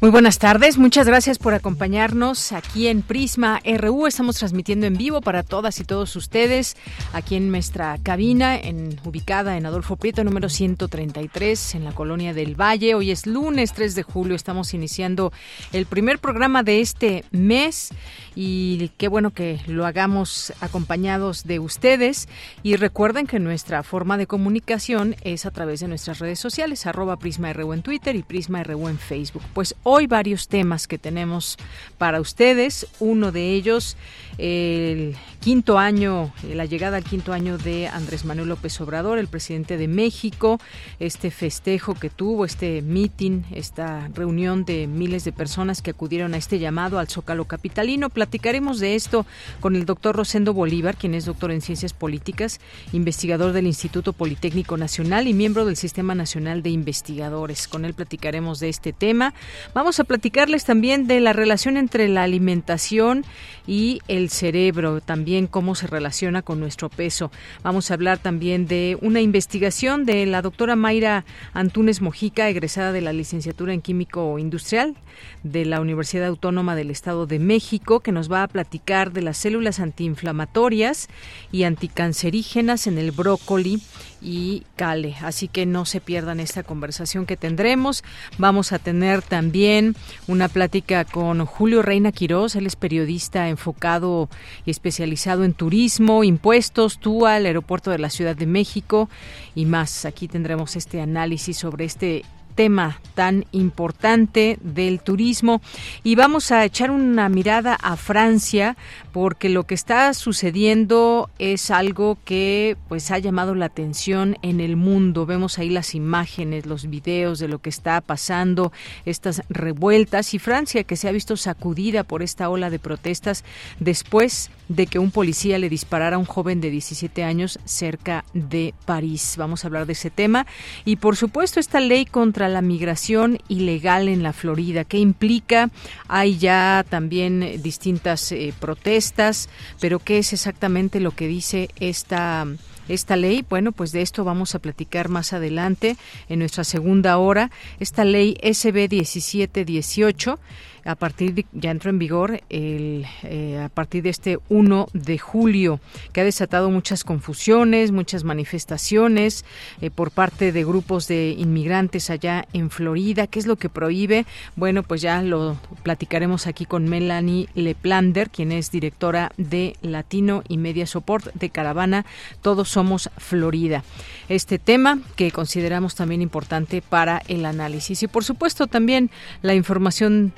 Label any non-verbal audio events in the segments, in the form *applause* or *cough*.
Muy buenas tardes, muchas gracias por acompañarnos aquí en Prisma RU. Estamos transmitiendo en vivo para todas y todos ustedes aquí en nuestra cabina, en, ubicada en Adolfo Prieto, número 133, en la colonia del Valle. Hoy es lunes 3 de julio, estamos iniciando el primer programa de este mes y qué bueno que lo hagamos acompañados de ustedes. Y recuerden que nuestra forma de comunicación es a través de nuestras redes sociales, arroba Prisma RU en Twitter y Prisma RU en Facebook. Pues hoy varios temas que tenemos para ustedes. Uno de ellos, el quinto año, la llegada al quinto año de Andrés Manuel López Obrador, el presidente de México, este festejo que tuvo, este meeting, esta reunión de miles de personas que acudieron a este llamado al Zócalo Capitalino. Platicaremos de esto con el doctor Rosendo Bolívar, quien es doctor en Ciencias Políticas, investigador del Instituto Politécnico Nacional y miembro del Sistema Nacional de Investigadores. Con él platicaremos de este tema. Vamos a platicarles también de la relación entre la alimentación y el cerebro, también cómo se relaciona con nuestro peso. Vamos a hablar también de una investigación de la doctora Mayra Antunes Mojica, egresada de la licenciatura en Químico Industrial de la Universidad Autónoma del Estado de México, que nos va a platicar de las células antiinflamatorias y anticancerígenas en el brócoli y Cale. Así que no se pierdan esta conversación que tendremos. Vamos a tener también una plática con Julio Reina Quirós. Él es periodista enfocado y especializado en turismo, impuestos, TUA, el aeropuerto de la Ciudad de México y más. Aquí tendremos este análisis sobre este tema tan importante del turismo y vamos a echar una mirada a Francia porque lo que está sucediendo es algo que pues ha llamado la atención en el mundo. Vemos ahí las imágenes, los videos de lo que está pasando, estas revueltas y Francia que se ha visto sacudida por esta ola de protestas después de que un policía le disparara a un joven de 17 años cerca de París. Vamos a hablar de ese tema y por supuesto esta ley contra la migración ilegal en la Florida. ¿Qué implica? Hay ya también distintas eh, protestas, pero ¿qué es exactamente lo que dice esta esta ley, bueno, pues de esto vamos a platicar más adelante en nuestra segunda hora. Esta ley SB 1718 a partir de, ya entró en vigor el, eh, a partir de este 1 de julio, que ha desatado muchas confusiones, muchas manifestaciones eh, por parte de grupos de inmigrantes allá en Florida. ¿Qué es lo que prohíbe? Bueno, pues ya lo platicaremos aquí con Melanie Leplander, quien es directora de Latino y Media Support de Caravana. Todos somos Florida. Este tema que consideramos también importante para el análisis y por supuesto también la información.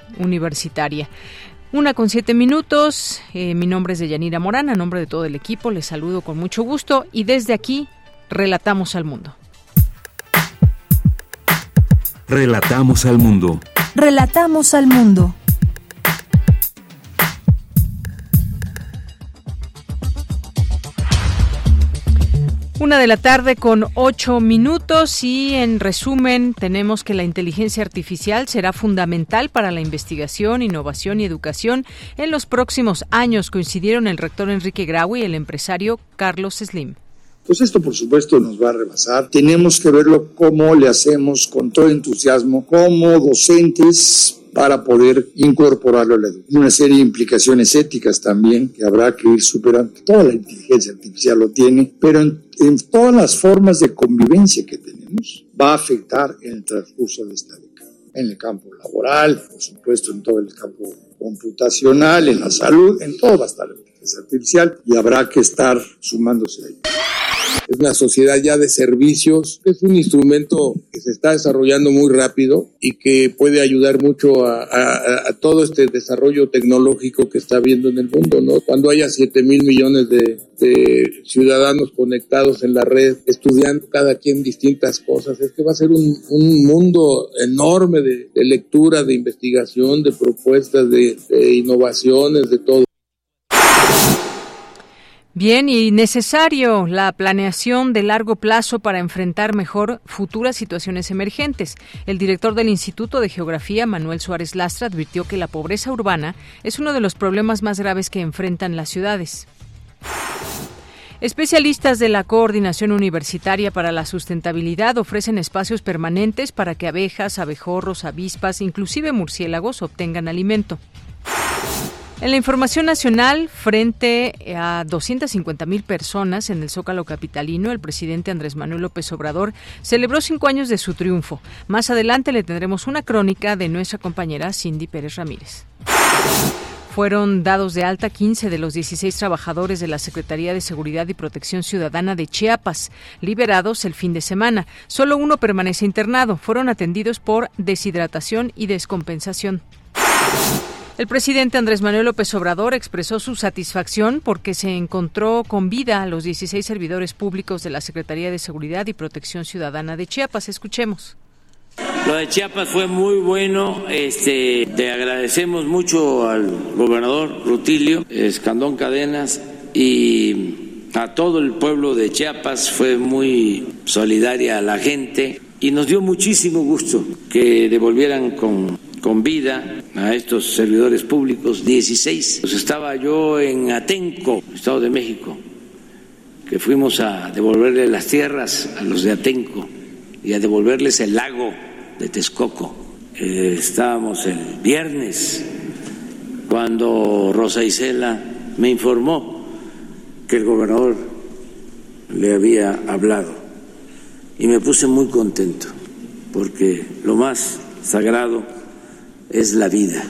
Una con siete minutos. Eh, mi nombre es Deyanira Morán. A nombre de todo el equipo, les saludo con mucho gusto y desde aquí relatamos al mundo. Relatamos al mundo. Relatamos al mundo. Una de la tarde con ocho minutos y en resumen tenemos que la inteligencia artificial será fundamental para la investigación, innovación y educación en los próximos años, coincidieron el rector Enrique Grau y el empresario Carlos Slim. Pues esto por supuesto nos va a rebasar. Tenemos que verlo cómo le hacemos con todo entusiasmo, como docentes para poder incorporarlo a la educación. Una serie de implicaciones éticas también que habrá que ir superando. Toda la inteligencia artificial lo tiene, pero en, en todas las formas de convivencia que tenemos va a afectar en el transcurso de esta década. En el campo laboral, por supuesto, en todo el campo computacional, en la salud, en todo va a estar la inteligencia artificial y habrá que estar sumándose ahí. Es una sociedad ya de servicios, es un instrumento que se está desarrollando muy rápido y que puede ayudar mucho a, todo este desarrollo tecnológico que está habiendo en el mundo, ¿no? Cuando haya 7 mil millones de, ciudadanos conectados en la red, estudiando cada quien distintas cosas, es que va a ser un, mundo enorme de, lectura, de investigación, de propuestas, de innovaciones, de todo. Bien, y necesario la planeación de largo plazo para enfrentar mejor futuras situaciones emergentes. El director del Instituto de Geografía, Manuel Suárez Lastra, advirtió que la pobreza urbana es uno de los problemas más graves que enfrentan las ciudades. Especialistas de la Coordinación Universitaria para la Sustentabilidad ofrecen espacios permanentes para que abejas, abejorros, avispas, inclusive murciélagos obtengan alimento. En la información nacional, frente a 250 mil personas en el Zócalo Capitalino, el presidente Andrés Manuel López Obrador celebró cinco años de su triunfo. Más adelante le tendremos una crónica de nuestra compañera Cindy Pérez Ramírez. Fueron dados de alta 15 de los 16 trabajadores de la Secretaría de Seguridad y Protección Ciudadana de Chiapas, liberados el fin de semana. Solo uno permanece internado. Fueron atendidos por deshidratación y descompensación. El presidente Andrés Manuel López Obrador expresó su satisfacción porque se encontró con vida a los 16 servidores públicos de la Secretaría de Seguridad y Protección Ciudadana de Chiapas. Escuchemos. Lo de Chiapas fue muy bueno. Este, le agradecemos mucho al gobernador Rutilio Escandón Cadenas y a todo el pueblo de Chiapas. Fue muy solidaria la gente y nos dio muchísimo gusto que devolvieran con con vida a estos servidores públicos, 16. Pues estaba yo en Atenco, Estado de México, que fuimos a devolverle las tierras a los de Atenco y a devolverles el lago de Texcoco. Estábamos el viernes cuando Rosa Isela me informó que el gobernador le había hablado y me puse muy contento porque lo más sagrado es la vida.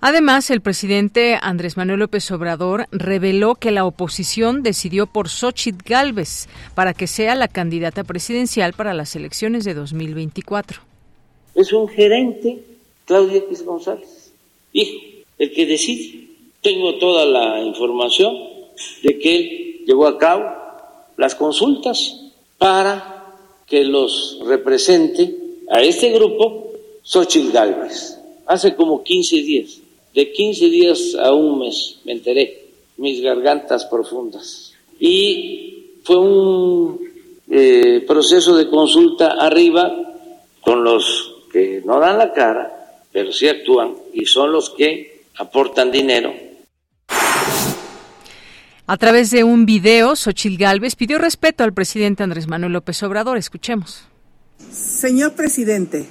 Además, el presidente Andrés Manuel López Obrador reveló que la oposición decidió por Xochitl Gálvez para que sea la candidata presidencial para las elecciones de 2024. Es un gerente, Claudia X González, hijo, el que decide. Tengo toda la información de que él llevó a cabo las consultas para que los represente a este grupo Xochitl Galvez, hace como 15 días, de 15 días a un mes me enteré, mis gargantas profundas. Y fue un eh, proceso de consulta arriba con los que no dan la cara, pero sí actúan y son los que aportan dinero. A través de un video, Xochitl Galvez pidió respeto al presidente Andrés Manuel López Obrador. Escuchemos. Señor presidente,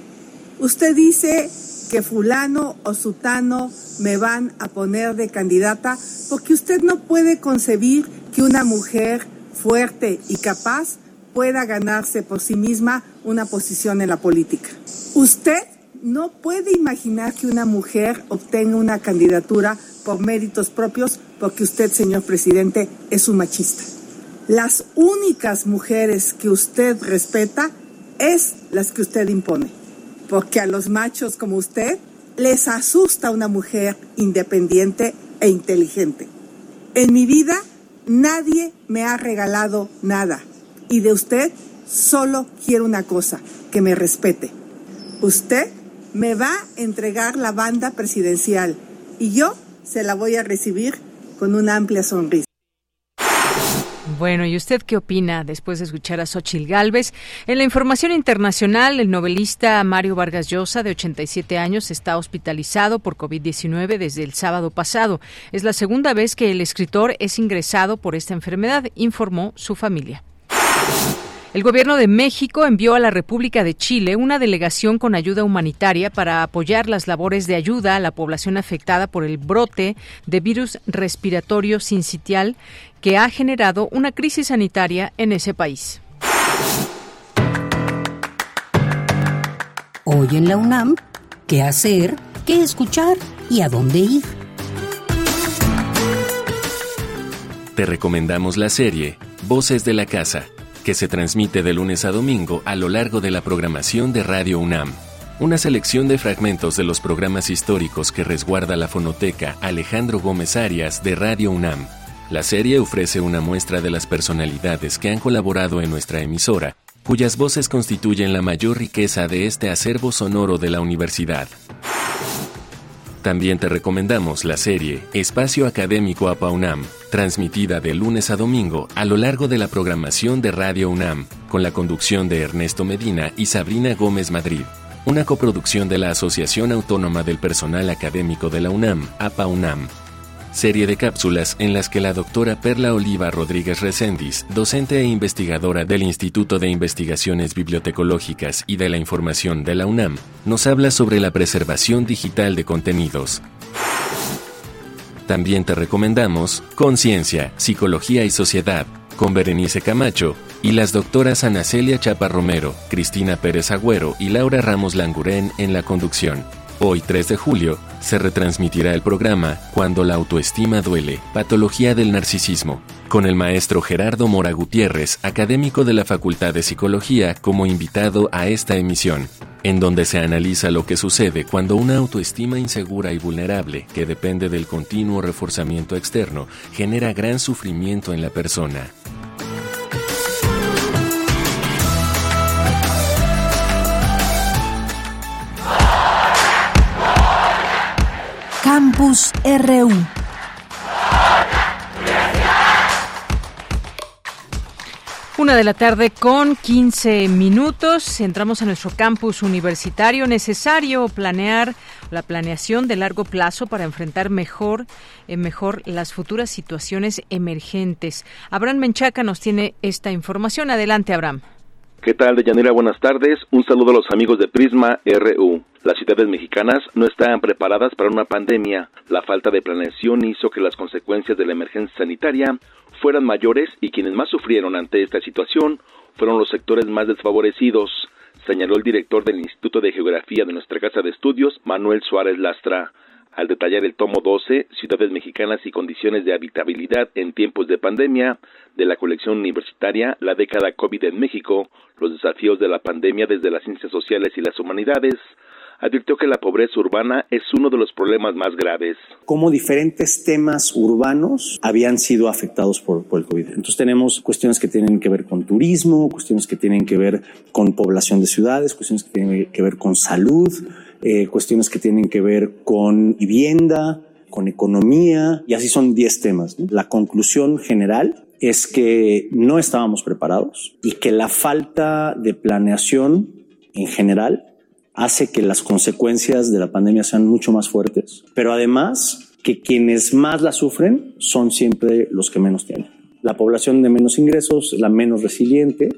Usted dice que fulano o sutano me van a poner de candidata porque usted no puede concebir que una mujer fuerte y capaz pueda ganarse por sí misma una posición en la política. Usted no puede imaginar que una mujer obtenga una candidatura por méritos propios porque usted, señor presidente, es un machista. Las únicas mujeres que usted respeta es las que usted impone porque a los machos como usted les asusta una mujer independiente e inteligente. En mi vida nadie me ha regalado nada y de usted solo quiero una cosa, que me respete. Usted me va a entregar la banda presidencial y yo se la voy a recibir con una amplia sonrisa. Bueno, ¿y usted qué opina después de escuchar a Xochil Gálvez? En la información internacional, el novelista Mario Vargas Llosa, de 87 años, está hospitalizado por COVID-19 desde el sábado pasado. Es la segunda vez que el escritor es ingresado por esta enfermedad, informó su familia. El gobierno de México envió a la República de Chile una delegación con ayuda humanitaria para apoyar las labores de ayuda a la población afectada por el brote de virus respiratorio sincitial que ha generado una crisis sanitaria en ese país. Hoy en la UNAM, ¿qué hacer? ¿Qué escuchar? ¿Y a dónde ir? Te recomendamos la serie Voces de la Casa, que se transmite de lunes a domingo a lo largo de la programación de Radio UNAM. Una selección de fragmentos de los programas históricos que resguarda la fonoteca Alejandro Gómez Arias de Radio UNAM. La serie ofrece una muestra de las personalidades que han colaborado en nuestra emisora, cuyas voces constituyen la mayor riqueza de este acervo sonoro de la universidad. También te recomendamos la serie Espacio Académico APA UNAM, transmitida de lunes a domingo a lo largo de la programación de Radio UNAM, con la conducción de Ernesto Medina y Sabrina Gómez Madrid, una coproducción de la Asociación Autónoma del Personal Académico de la UNAM, APA UNAM serie de cápsulas en las que la doctora Perla Oliva Rodríguez Recendis, docente e investigadora del Instituto de Investigaciones Bibliotecológicas y de la Información de la UNAM, nos habla sobre la preservación digital de contenidos. También te recomendamos Conciencia, Psicología y Sociedad, con Berenice Camacho y las doctoras Ana Celia Chapa Romero, Cristina Pérez Agüero y Laura Ramos Langurén en la conducción. Hoy 3 de julio se retransmitirá el programa Cuando la autoestima duele, Patología del Narcisismo, con el maestro Gerardo Mora Gutiérrez, académico de la Facultad de Psicología, como invitado a esta emisión, en donde se analiza lo que sucede cuando una autoestima insegura y vulnerable, que depende del continuo reforzamiento externo, genera gran sufrimiento en la persona. Campus RU. Una de la tarde con 15 minutos. Entramos a nuestro campus universitario. Necesario planear la planeación de largo plazo para enfrentar mejor, eh, mejor las futuras situaciones emergentes. Abraham Menchaca nos tiene esta información. Adelante, Abraham. ¿Qué tal, Deyanira? Buenas tardes. Un saludo a los amigos de Prisma RU. Las ciudades mexicanas no estaban preparadas para una pandemia. La falta de planeación hizo que las consecuencias de la emergencia sanitaria fueran mayores y quienes más sufrieron ante esta situación fueron los sectores más desfavorecidos, señaló el director del Instituto de Geografía de nuestra Casa de Estudios, Manuel Suárez Lastra al detallar el tomo 12, Ciudades Mexicanas y Condiciones de Habitabilidad en tiempos de pandemia, de la colección universitaria La década COVID en México, los desafíos de la pandemia desde las ciencias sociales y las humanidades, advirtió que la pobreza urbana es uno de los problemas más graves. Como diferentes temas urbanos habían sido afectados por, por, el COVID. Entonces tenemos cuestiones que tienen que ver con turismo, cuestiones que tienen que ver con población de ciudades, cuestiones que tienen que ver con salud, eh, cuestiones que tienen que ver con vivienda, con economía, y así son 10 temas. La conclusión general es que no estábamos preparados y que la falta de planeación en general hace que las consecuencias de la pandemia sean mucho más fuertes, pero además que quienes más la sufren son siempre los que menos tienen. La población de menos ingresos, la menos resiliente,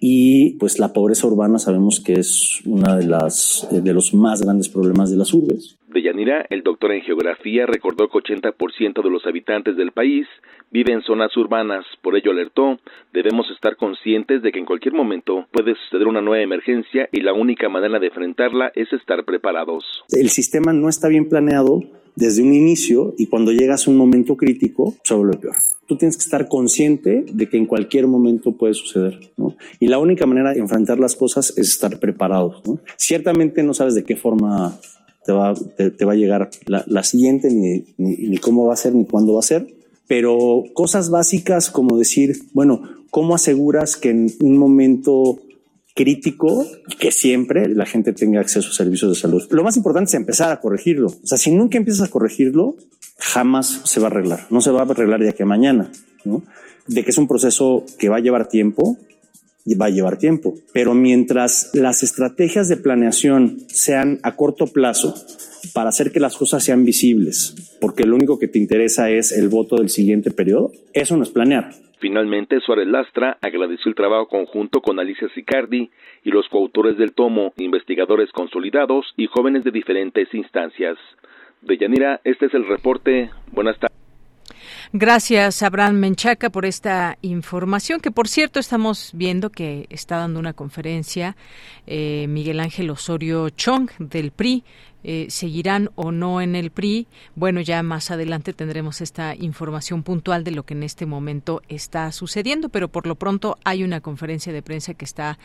y pues la pobreza urbana sabemos que es uno de, las, de los más grandes problemas de las urbes. De Yanira, el doctor en geografía recordó que 80% de los habitantes del país viven en zonas urbanas, por ello alertó, debemos estar conscientes de que en cualquier momento puede suceder una nueva emergencia y la única manera de enfrentarla es estar preparados. El sistema no está bien planeado desde un inicio y cuando llegas a un momento crítico se vuelve peor. Tú tienes que estar consciente de que en cualquier momento puede suceder, ¿no? Y la única manera de enfrentar las cosas es estar preparados, ¿no? Ciertamente no sabes de qué forma te va, te, va a llegar la, siguiente, ni, ni cómo va a ser, ni cuándo va a ser, pero cosas básicas como decir, bueno, ¿cómo aseguras que en un momento crítico que siempre la gente tenga acceso a servicios de salud. Lo más importante es empezar a corregirlo. O sea, si nunca empiezas a corregirlo, jamás se va a arreglar. No se va a arreglar de aquí a mañana. De que es un proceso que va a llevar tiempo, va a llevar tiempo. Pero mientras las estrategias de planeación sean a corto plazo para hacer que las cosas sean visibles, porque lo único que te interesa es el voto del siguiente periodo, eso no es planear. Finalmente, Suárez Lastra agradeció el trabajo conjunto con Alicia Sicardi y los coautores del tomo, investigadores consolidados y jóvenes de diferentes instancias. De Yanira, este es el reporte. Buenas tardes. Gracias, Abraham Menchaca, por esta información, que por cierto estamos viendo que está dando una conferencia eh, Miguel Ángel Osorio Chong del PRI eh, seguirán o no en el PRI. Bueno, ya más adelante tendremos esta información puntual de lo que en este momento está sucediendo, pero por lo pronto hay una conferencia de prensa que está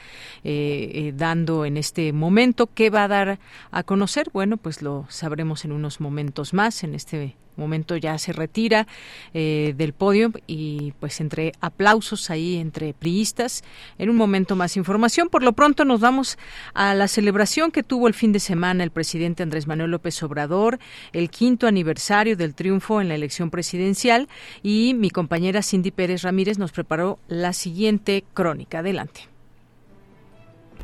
eh, eh, dando en este momento. ¿Qué va a dar a conocer? Bueno, pues lo sabremos en unos momentos más en este momento ya se retira eh, del podio y pues entre aplausos ahí entre priistas. En un momento más información. Por lo pronto nos vamos a la celebración que tuvo el fin de semana el presidente Andrés Manuel López Obrador, el quinto aniversario del triunfo en la elección presidencial y mi compañera Cindy Pérez Ramírez nos preparó la siguiente crónica. Adelante.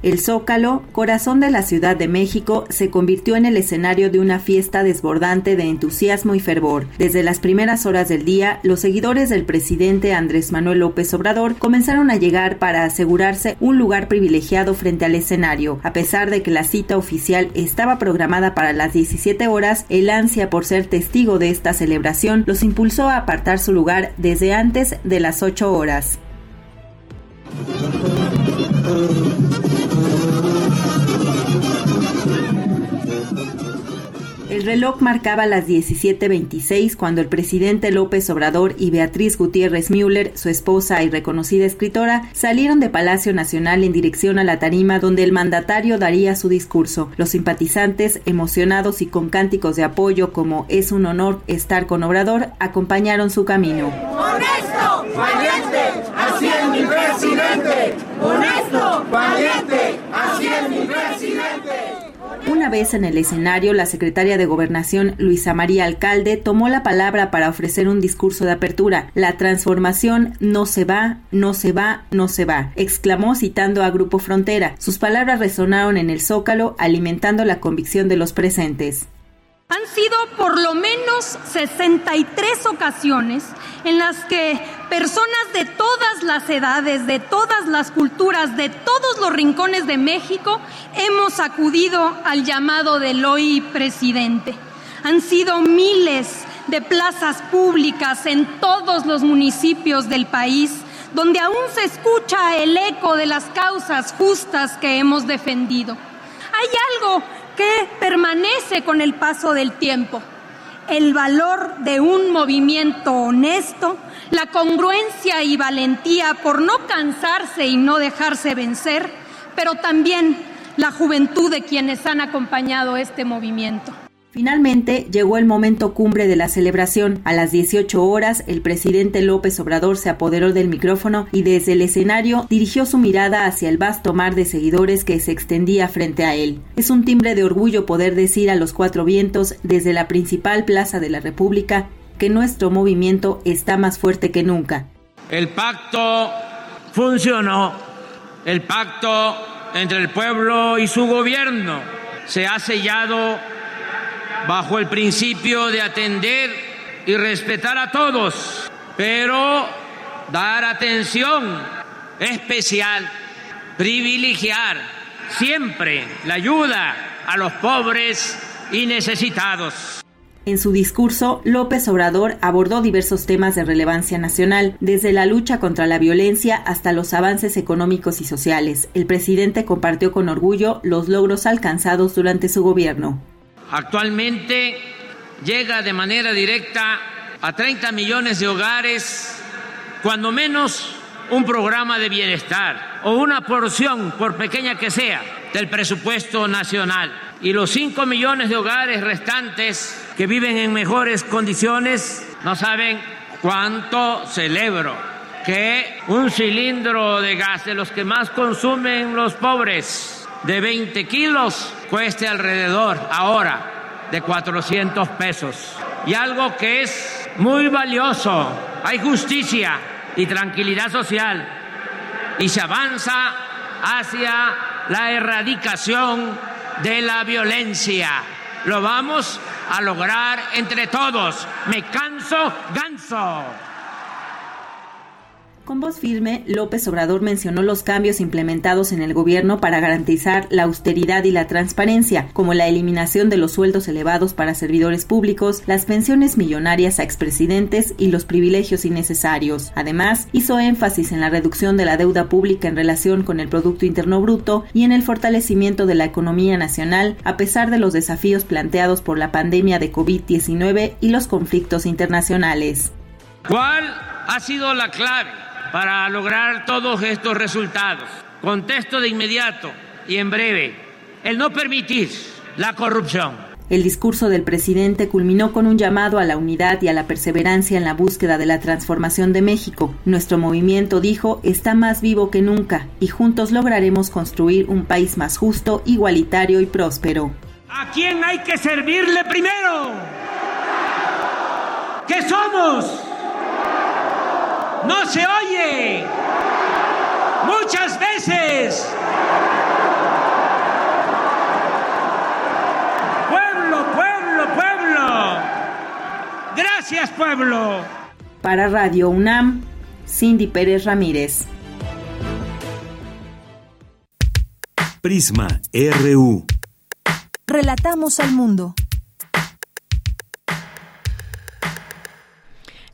El Zócalo, corazón de la Ciudad de México, se convirtió en el escenario de una fiesta desbordante de entusiasmo y fervor. Desde las primeras horas del día, los seguidores del presidente Andrés Manuel López Obrador comenzaron a llegar para asegurarse un lugar privilegiado frente al escenario. A pesar de que la cita oficial estaba programada para las 17 horas, el ansia por ser testigo de esta celebración los impulsó a apartar su lugar desde antes de las 8 horas. El reloj marcaba las 17:26 cuando el presidente López Obrador y Beatriz Gutiérrez Müller, su esposa y reconocida escritora, salieron de Palacio Nacional en dirección a la tarima donde el mandatario daría su discurso. Los simpatizantes, emocionados y con cánticos de apoyo como es un honor estar con Obrador, acompañaron su camino. Honesto, valiente, así mi presidente. Honesto, valiente, así mi. Vez en el escenario, la secretaria de Gobernación, Luisa María Alcalde, tomó la palabra para ofrecer un discurso de apertura. La transformación no se va, no se va, no se va, exclamó citando a Grupo Frontera. Sus palabras resonaron en el zócalo, alimentando la convicción de los presentes. Han sido por lo menos 63 ocasiones en las que personas de todas las edades, de todas las culturas, de todos los rincones de México hemos acudido al llamado del hoy presidente. Han sido miles de plazas públicas en todos los municipios del país donde aún se escucha el eco de las causas justas que hemos defendido. Hay algo que permanece con el paso del tiempo. El valor de un movimiento honesto, la congruencia y valentía por no cansarse y no dejarse vencer, pero también la juventud de quienes han acompañado este movimiento. Finalmente llegó el momento cumbre de la celebración. A las 18 horas, el presidente López Obrador se apoderó del micrófono y desde el escenario dirigió su mirada hacia el vasto mar de seguidores que se extendía frente a él. Es un timbre de orgullo poder decir a los cuatro vientos desde la principal plaza de la República que nuestro movimiento está más fuerte que nunca. El pacto funcionó. El pacto entre el pueblo y su gobierno se ha sellado bajo el principio de atender y respetar a todos, pero dar atención especial, privilegiar siempre la ayuda a los pobres y necesitados. En su discurso, López Obrador abordó diversos temas de relevancia nacional, desde la lucha contra la violencia hasta los avances económicos y sociales. El presidente compartió con orgullo los logros alcanzados durante su gobierno. Actualmente llega de manera directa a 30 millones de hogares, cuando menos un programa de bienestar o una porción, por pequeña que sea, del presupuesto nacional. Y los 5 millones de hogares restantes que viven en mejores condiciones no saben cuánto celebro que un cilindro de gas de los que más consumen los pobres de 20 kilos cueste alrededor ahora de 400 pesos. Y algo que es muy valioso, hay justicia y tranquilidad social y se avanza hacia la erradicación de la violencia. Lo vamos a lograr entre todos. Me canso, ganso. Con voz firme, López Obrador mencionó los cambios implementados en el gobierno para garantizar la austeridad y la transparencia, como la eliminación de los sueldos elevados para servidores públicos, las pensiones millonarias a expresidentes y los privilegios innecesarios. Además, hizo énfasis en la reducción de la deuda pública en relación con el Producto Interno Bruto y en el fortalecimiento de la economía nacional a pesar de los desafíos planteados por la pandemia de COVID-19 y los conflictos internacionales. ¿Cuál ha sido la clave? Para lograr todos estos resultados. Contesto de inmediato y en breve, el no permitir la corrupción. El discurso del presidente culminó con un llamado a la unidad y a la perseverancia en la búsqueda de la transformación de México. Nuestro movimiento, dijo, está más vivo que nunca y juntos lograremos construir un país más justo, igualitario y próspero. ¿A quién hay que servirle primero? ¿Qué somos? No se oye. Muchas veces. Pueblo, pueblo, pueblo. Gracias, pueblo. Para Radio UNAM, Cindy Pérez Ramírez. Prisma RU. Relatamos al mundo.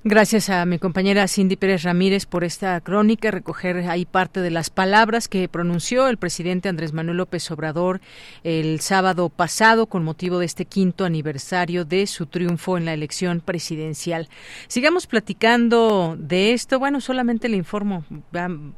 Gracias a mi compañera Cindy Pérez Ramírez por esta crónica, recoger ahí parte de las palabras que pronunció el presidente Andrés Manuel López Obrador el sábado pasado con motivo de este quinto aniversario de su triunfo en la elección presidencial. Sigamos platicando de esto. Bueno, solamente le informo,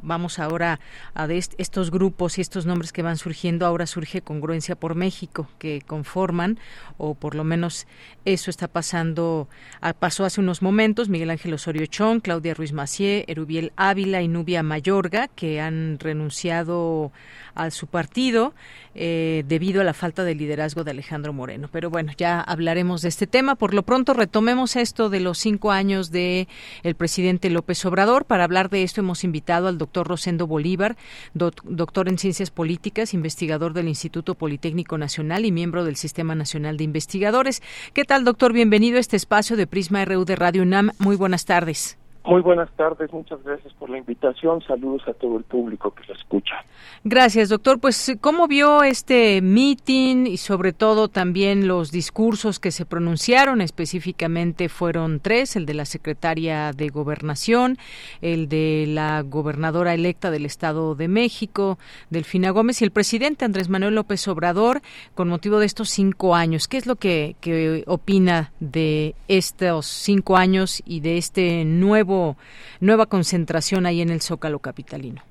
vamos ahora a estos grupos y estos nombres que van surgiendo. Ahora surge Congruencia por México, que conforman, o por lo menos eso está pasando, ah, pasó hace unos momentos. Miguel Ángel Osorio Chong, Claudia Ruiz Macié, Erubiel Ávila y Nubia Mayorga, que han renunciado a su partido eh, debido a la falta de liderazgo de Alejandro Moreno. Pero bueno, ya hablaremos de este tema. Por lo pronto retomemos esto de los cinco años de el presidente López Obrador. Para hablar de esto hemos invitado al doctor Rosendo Bolívar, doctor en ciencias políticas, investigador del Instituto Politécnico Nacional y miembro del Sistema Nacional de Investigadores. ¿Qué tal, doctor? Bienvenido a este espacio de Prisma RU de Radio UNAM. Muy buenas tardes. Muy buenas tardes, muchas gracias por la invitación. Saludos a todo el público que se escucha. Gracias, doctor. Pues, ¿cómo vio este meeting y sobre todo también los discursos que se pronunciaron? Específicamente fueron tres, el de la secretaria de Gobernación, el de la gobernadora electa del Estado de México, Delfina Gómez, y el presidente Andrés Manuel López Obrador, con motivo de estos cinco años. ¿Qué es lo que opina de estos cinco años y de este nuevo nueva concentración ahí en el Zócalo capitalino.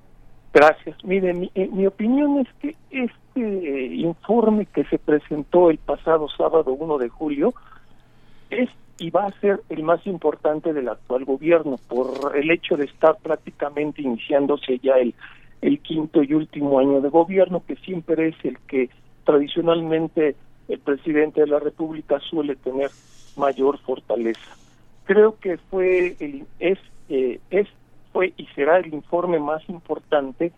Gracias. Mire, mi, eh, mi opinión es que este informe que se presentó el pasado sábado 1 de julio es y va a ser el más importante del actual gobierno por el hecho de estar prácticamente iniciándose ya el, el quinto y último año de gobierno, que siempre es el que tradicionalmente el presidente de la República suele tener mayor fortaleza creo que fue el, es eh, es fue y será el informe más importante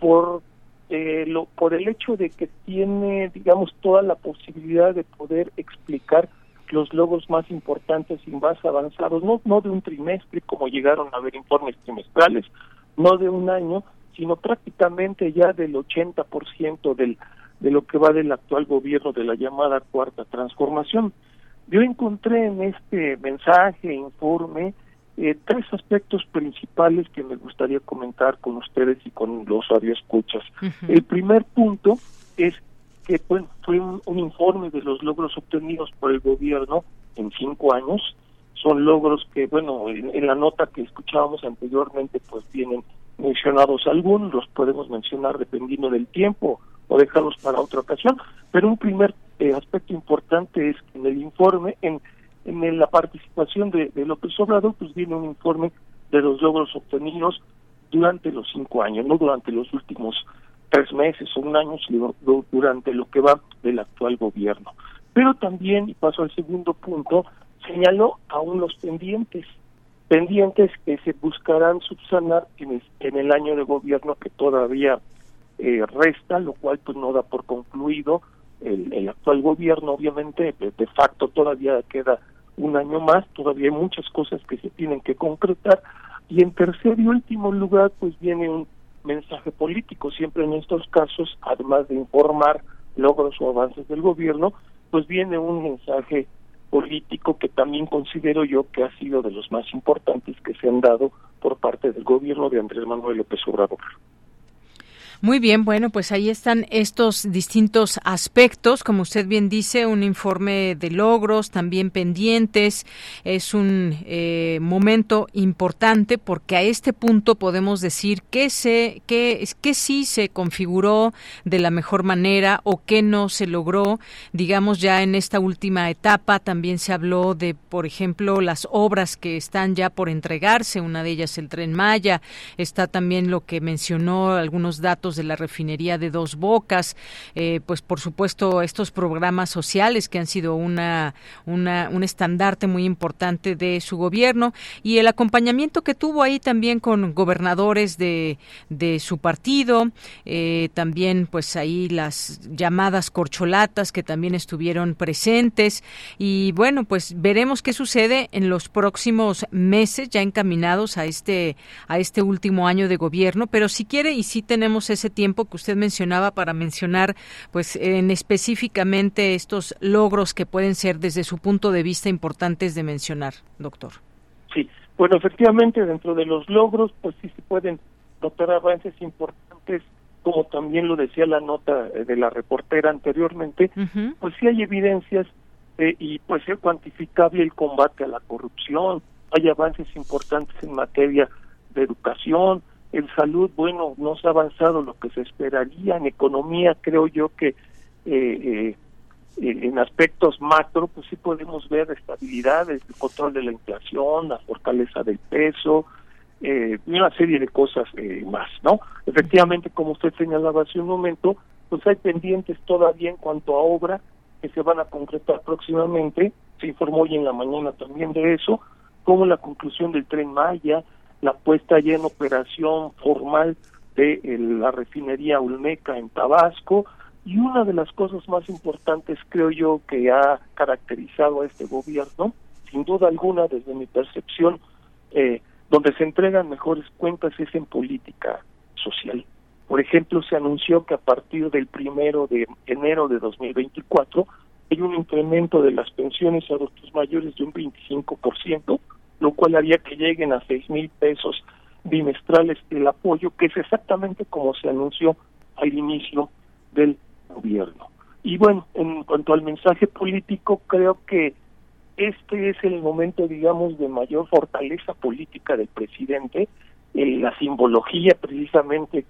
por eh, lo por el hecho de que tiene digamos toda la posibilidad de poder explicar los logros más importantes y más avanzados no no de un trimestre como llegaron a ver informes trimestrales no de un año sino prácticamente ya del 80% del de lo que va del actual gobierno de la llamada cuarta transformación yo encontré en este mensaje, informe, eh, tres aspectos principales que me gustaría comentar con ustedes y con los radioescuchas. El primer punto es que fue un, informe de los logros obtenidos por el gobierno en cinco años. Son logros que, bueno, en, la nota que escuchábamos anteriormente, pues tienen mencionados algunos, los podemos mencionar dependiendo del tiempo o dejarlos para otra ocasión, pero un primer eh, aspecto importante es que en el informe, en, en la participación de, de López Obrador, pues viene un informe de los logros obtenidos durante los cinco años, no durante los últimos tres meses o un año, sino durante lo que va del actual gobierno. Pero también, y paso al segundo punto, señaló aún los pendientes, pendientes que se buscarán subsanar en en el año de gobierno que todavía eh, resta, lo cual pues no da por concluido el, actual gobierno, obviamente, de, facto todavía queda un año más, todavía hay muchas cosas que se tienen que concretar, Y en tercer y último lugar, pues viene un mensaje político. Siempre en estos casos, además de informar logros o avances del gobierno, pues viene un mensaje político que también considero yo que ha sido de los más importantes que se han dado por parte del gobierno de Andrés Manuel López Obrador. Muy bien, bueno, pues ahí están estos distintos aspectos, como usted bien dice, un informe de logros también pendientes. Es un eh, momento importante porque a este punto podemos decir que se, que, que sí se configuró de la mejor manera o que no se logró. Digamos ya en esta última etapa también se habló de, por ejemplo, las obras que están ya por entregarse. Una de ellas el tren Maya. Está también lo que mencionó algunos datos de la refinería de Dos Bocas, eh, pues por supuesto estos programas sociales que han sido una, un estandarte muy importante de su gobierno y el acompañamiento que tuvo ahí también con gobernadores de, de su partido, eh, también pues ahí las llamadas corcholatas que también estuvieron presentes. Y bueno pues veremos qué sucede en los próximos meses ya encaminados a este a este último año de gobierno pero si quiere y si tenemos ese tiempo que usted mencionaba para mencionar, pues, en específicamente estos logros que pueden ser desde su punto de vista importantes de mencionar, doctor. Sí, bueno, efectivamente, dentro de los logros, pues sí se pueden notar avances importantes, como también lo decía la nota de la reportera anteriormente, pues sí hay evidencias eh, y pues es cuantificable el combate a la corrupción, hay avances importantes en materia de educación, en salud, bueno, no se ha avanzado lo que se esperaría. En economía, creo yo que eh, eh, en aspectos macro, pues sí podemos ver estabilidad, el control de la inflación, la fortaleza del peso, eh, y una serie de cosas eh, más, ¿no? Efectivamente, como usted señalaba hace un momento, pues hay pendientes todavía en cuanto a obra que se van a concretar próximamente. Se informó hoy en la mañana también de eso, como la conclusión del tren Maya, la puesta ya en operación formal de la refinería Olmeca en Tabasco y una de las cosas más importantes creo yo que ha caracterizado a este gobierno, sin duda alguna desde mi percepción, eh, donde se entregan mejores cuentas es en política social. Por ejemplo, se anunció que a partir del primero de enero de 2024 hay un incremento de las pensiones a adultos mayores de un 25%, lo cual haría que lleguen a seis mil pesos bimestrales el apoyo, que es exactamente como se anunció al inicio del gobierno. Y bueno, en cuanto al mensaje político, creo que este es el momento, digamos, de mayor fortaleza política del presidente, la simbología precisamente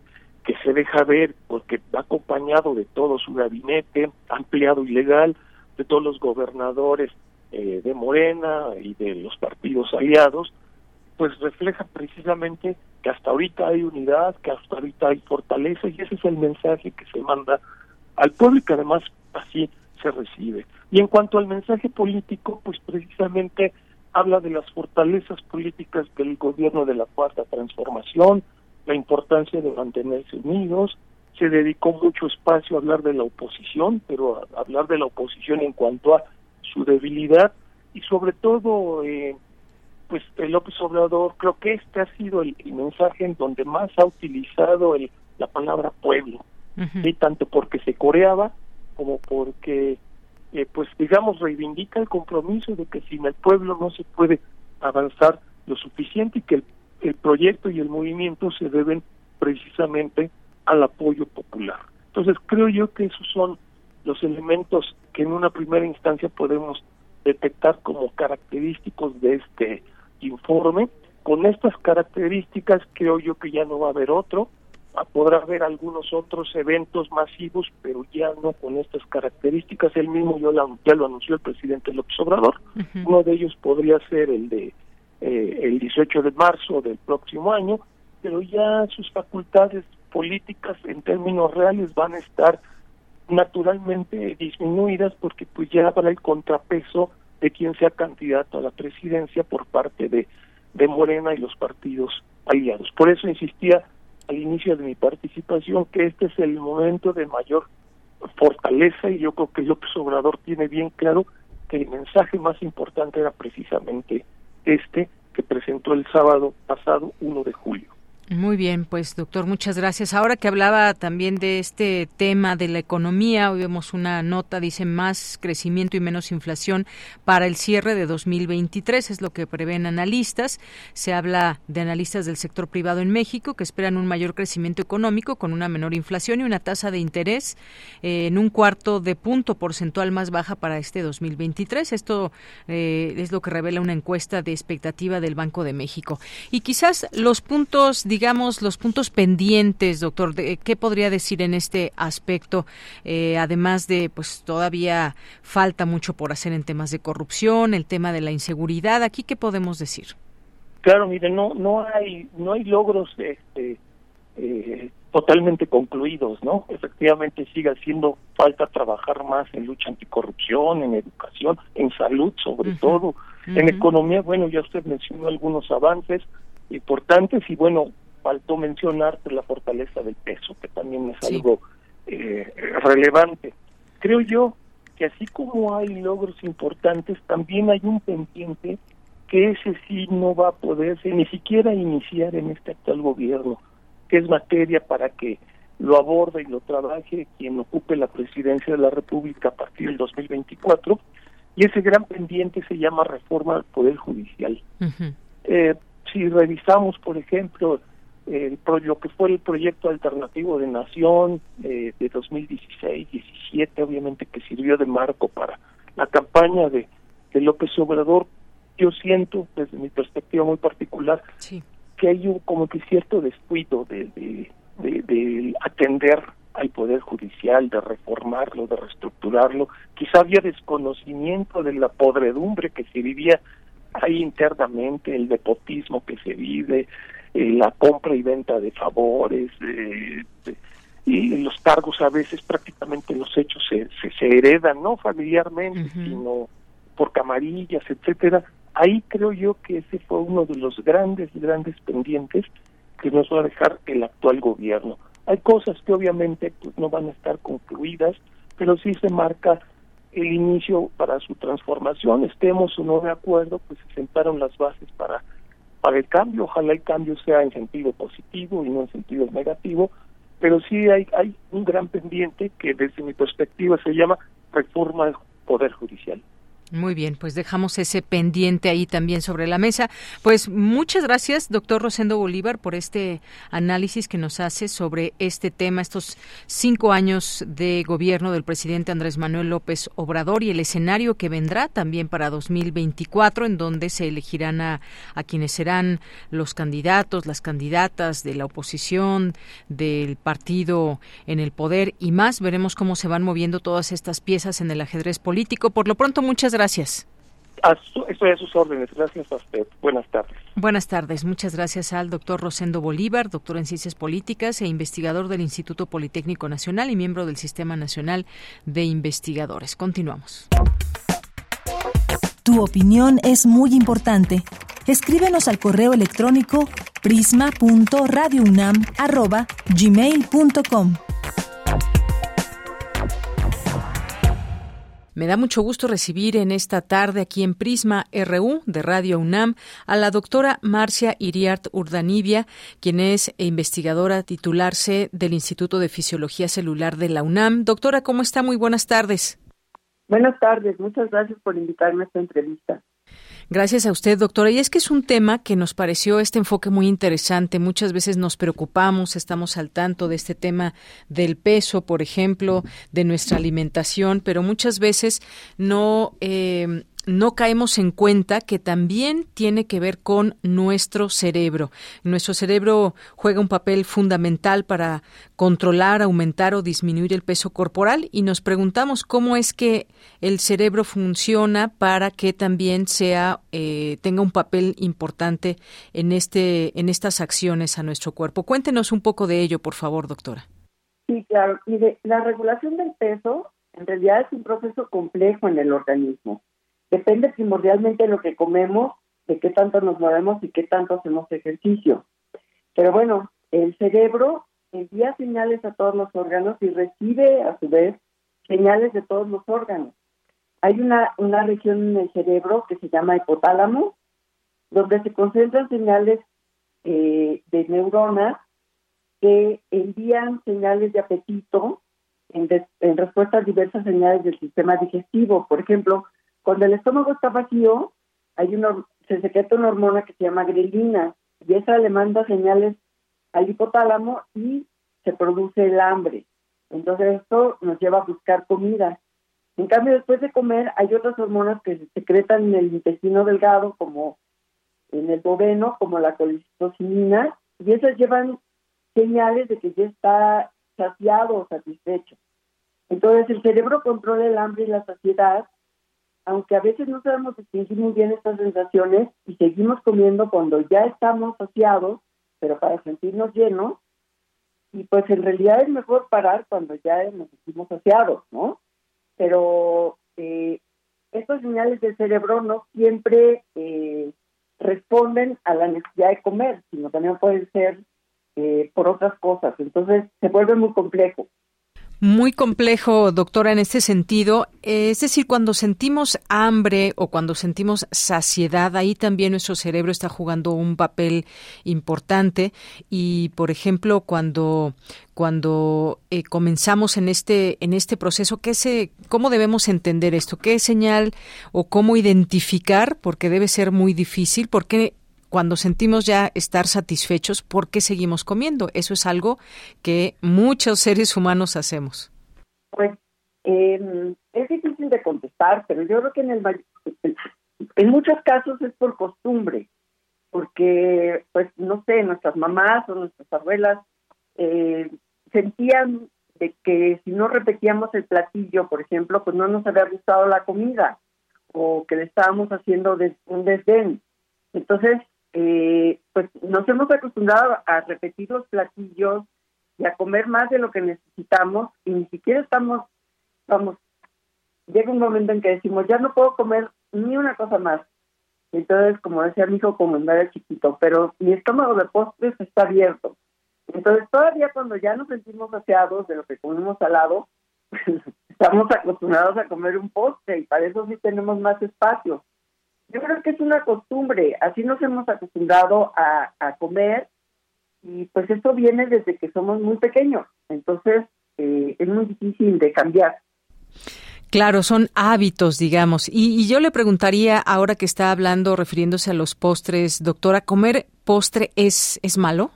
que se deja ver, porque va acompañado de todo su gabinete ampliado y legal, de todos los gobernadores eh, de Morena y de los partidos aliados, pues refleja precisamente que hasta ahorita hay unidad, que hasta ahorita hay fortaleza y ese es el mensaje que se manda al pueblo y que además así se recibe. Y en cuanto al mensaje político, pues precisamente habla de las fortalezas políticas del gobierno de la cuarta transformación, la importancia de mantenerse unidos, se dedicó mucho espacio a hablar de la oposición, pero a hablar de la oposición en cuanto a su debilidad y sobre todo eh, pues el López Obrador creo que este ha sido el, mensaje en donde más ha utilizado el, la palabra pueblo y tanto porque se coreaba como porque eh, pues digamos reivindica el compromiso de que sin el pueblo no se puede avanzar lo suficiente y que el, el proyecto y el movimiento se deben precisamente al apoyo popular. Entonces creo yo que esos son los elementos que en una primera instancia podemos detectar como característicos de este informe. Con estas características creo yo que ya no va a haber otro, ah, podrá haber algunos otros eventos masivos, pero ya no con estas características. El mismo ya lo, ya lo anunció el presidente López Obrador. Uno de ellos podría ser el de eh, el 18 de marzo del próximo año, pero ya sus facultades políticas en términos reales van a estar naturalmente disminuidas porque pues ya habrá el contrapeso de quien sea candidato a la presidencia por parte de, de Morena y los partidos aliados. Por eso insistía al inicio de mi participación que este es el momento de mayor fortaleza y yo creo que López Obrador tiene bien claro que el mensaje más importante era precisamente este, que presentó el sábado pasado 1 de julio. Muy bien, pues doctor, muchas gracias. Ahora que hablaba también de este tema de la economía, hoy vemos una nota, dice más crecimiento y menos inflación para el cierre de 2023, es lo que prevén analistas. Se habla de analistas del sector privado en México que esperan un mayor crecimiento económico con una menor inflación y una tasa de interés eh, en un cuarto de punto porcentual más baja para este 2023. Esto eh, es lo que revela una encuesta de expectativa del Banco de México. Y quizás los puntos, digamos, los puntos pendientes, doctor? ¿Qué podría decir en este aspecto? Eh, además de, pues todavía falta mucho por hacer en temas de corrupción, el tema de la inseguridad. ¿Aquí qué podemos decir? Claro, mire, no, no hay, no hay logros este, eh, totalmente concluidos, ¿no? Efectivamente sigue haciendo falta trabajar más en lucha anticorrupción, en educación, en salud sobre todo, en economía, bueno, ya usted mencionó algunos avances importantes y bueno, faltó mencionar la fortaleza del peso, que también es algo eh, relevante. Creo yo que así como hay logros importantes, también hay un pendiente que ese sí no va a poderse ni siquiera iniciar en este actual gobierno, que es materia para que lo aborde y lo trabaje quien ocupe la presidencia de la República a partir del 2024, y ese gran pendiente se llama reforma del Poder Judicial. eh, si revisamos, por ejemplo, el, lo que fue el proyecto alternativo de Nación eh, de 2016-17, obviamente que sirvió de marco para la campaña de, de, López Obrador, yo siento, desde mi perspectiva muy particular, que hay un, como que cierto descuido de, de, de, atender al Poder Judicial, de reformarlo, de reestructurarlo. Quizá había desconocimiento de la podredumbre que se vivía ahí internamente, el nepotismo que se vive, eh, la compra y venta de favores, eh, y los cargos a veces prácticamente los hechos se, se, heredan, no familiarmente, sino por camarillas, etcétera. Ahí creo yo que ese fue uno de los grandes, grandes pendientes que nos va a dejar el actual gobierno. Hay cosas que obviamente pues, no van a estar concluidas, pero sí se marca el inicio para su transformación. Estemos o no de acuerdo, pues se sentaron las bases para para el cambio. Ojalá el cambio sea en sentido positivo y no en sentido negativo, pero sí hay, hay un gran pendiente que desde mi perspectiva se llama reforma del Poder Judicial. Muy bien, pues dejamos ese pendiente ahí también sobre la mesa. Pues muchas gracias, doctor Rosendo Bolívar, por este análisis que nos hace sobre este tema, estos cinco años de gobierno del presidente Andrés Manuel López Obrador y el escenario que vendrá también para 2024, en donde se elegirán a, a quienes serán los candidatos, las candidatas de la oposición, del partido en el poder y más. Veremos cómo se van moviendo todas estas piezas en el ajedrez político. Por lo pronto, muchas gracias gracias. estoy a sus órdenes. Gracias a usted. Buenas tardes. Buenas tardes. Muchas gracias al doctor Rosendo Bolívar, doctor en Ciencias Políticas e investigador del Instituto Politécnico Nacional y miembro del Sistema Nacional de Investigadores. Continuamos. Tu opinión es muy importante. Escríbenos al correo electrónico prisma.radiounam@gmail.com. Me da mucho gusto recibir en esta tarde aquí en Prisma RU de Radio UNAM a la doctora Marcia Iriart Urdanibia, quien es investigadora titularse del Instituto de Fisiología Celular de la UNAM. Doctora, ¿cómo está? Muy buenas tardes. Buenas tardes, muchas gracias por invitarme a esta entrevista. Gracias a usted, doctora. Y es que es un tema que nos pareció este enfoque muy interesante. Muchas veces nos preocupamos, estamos al tanto de este tema del peso, por ejemplo, de nuestra alimentación, pero muchas veces no eh, no caemos en cuenta que también tiene que ver con nuestro cerebro. Nuestro cerebro juega un papel fundamental para controlar, aumentar o disminuir el peso corporal y nos preguntamos cómo es que el cerebro funciona para que también sea eh, tenga un papel importante en este en estas acciones a nuestro cuerpo. Cuéntenos un poco de ello, por favor, doctora. Sí, claro. Y la regulación del peso en realidad es un proceso complejo en el organismo depende primordialmente de lo que comemos, de qué tanto nos movemos y qué tanto hacemos ejercicio. Pero bueno, el cerebro envía señales a todos los órganos y recibe a su vez señales de todos los órganos. Hay una, una región en el cerebro que se llama hipotálamo, donde se concentran señales eh, de neuronas que envían señales de apetito en, en, respuesta a diversas señales del sistema digestivo. Por ejemplo, cuando el estómago está vacío, hay una, se secreta una hormona que se llama grelina y esa le manda señales al hipotálamo y se produce el hambre. Entonces esto nos lleva a buscar comida. En cambio, después de comer hay otras hormonas que se secretan en el intestino delgado, como en el boveno, como la colicistocinina, y esas llevan señales de que ya está saciado o satisfecho. Entonces el cerebro controla el hambre y la saciedad, aunque a veces no sabemos distinguir muy bien estas sensaciones y seguimos comiendo cuando ya estamos saciados, pero para sentirnos llenos, y pues en realidad es mejor parar cuando ya nos sentimos saciados, ¿no? Pero eh, estas señales del cerebro no siempre eh, responden a la necesidad de comer, sino también pueden ser eh, por otras cosas. Entonces se vuelve muy complejo. Muy complejo, doctora, en este sentido. Es decir, cuando sentimos hambre o cuando sentimos saciedad, ahí también nuestro cerebro está jugando un papel importante. Y, por ejemplo, cuando cuando eh, comenzamos en este en este proceso, ¿qué se, cómo debemos entender esto? ¿Qué señal o cómo identificar? Porque debe ser muy difícil. Porque cuando sentimos ya estar satisfechos, ¿por qué seguimos comiendo? Eso es algo que muchos seres humanos hacemos. Pues eh, es difícil de contestar, pero yo creo que en, el, en muchos casos es por costumbre, porque, pues, no sé, nuestras mamás o nuestras abuelas eh, sentían de que si no repetíamos el platillo, por ejemplo, pues no nos había gustado la comida o que le estábamos haciendo un desdén. Entonces, eh, pues nos hemos acostumbrado a repetir los platillos y a comer más de lo que necesitamos y ni siquiera estamos, vamos, llega un momento en que decimos, ya no puedo comer ni una cosa más. Entonces, como decía mi hijo, como era chiquito, pero mi estómago de postres está abierto. Entonces, todavía cuando ya nos sentimos saciados de lo que comemos al lado, *laughs* estamos acostumbrados a comer un postre y para eso sí tenemos más espacio. Yo creo que es una costumbre, así nos hemos acostumbrado a, comer y pues eso viene desde que somos muy pequeños, entonces eh, es muy difícil de cambiar. Claro, son hábitos, digamos. Y, y, yo le preguntaría, ahora que está hablando, refiriéndose a los postres, doctora, ¿comer postre es, es malo?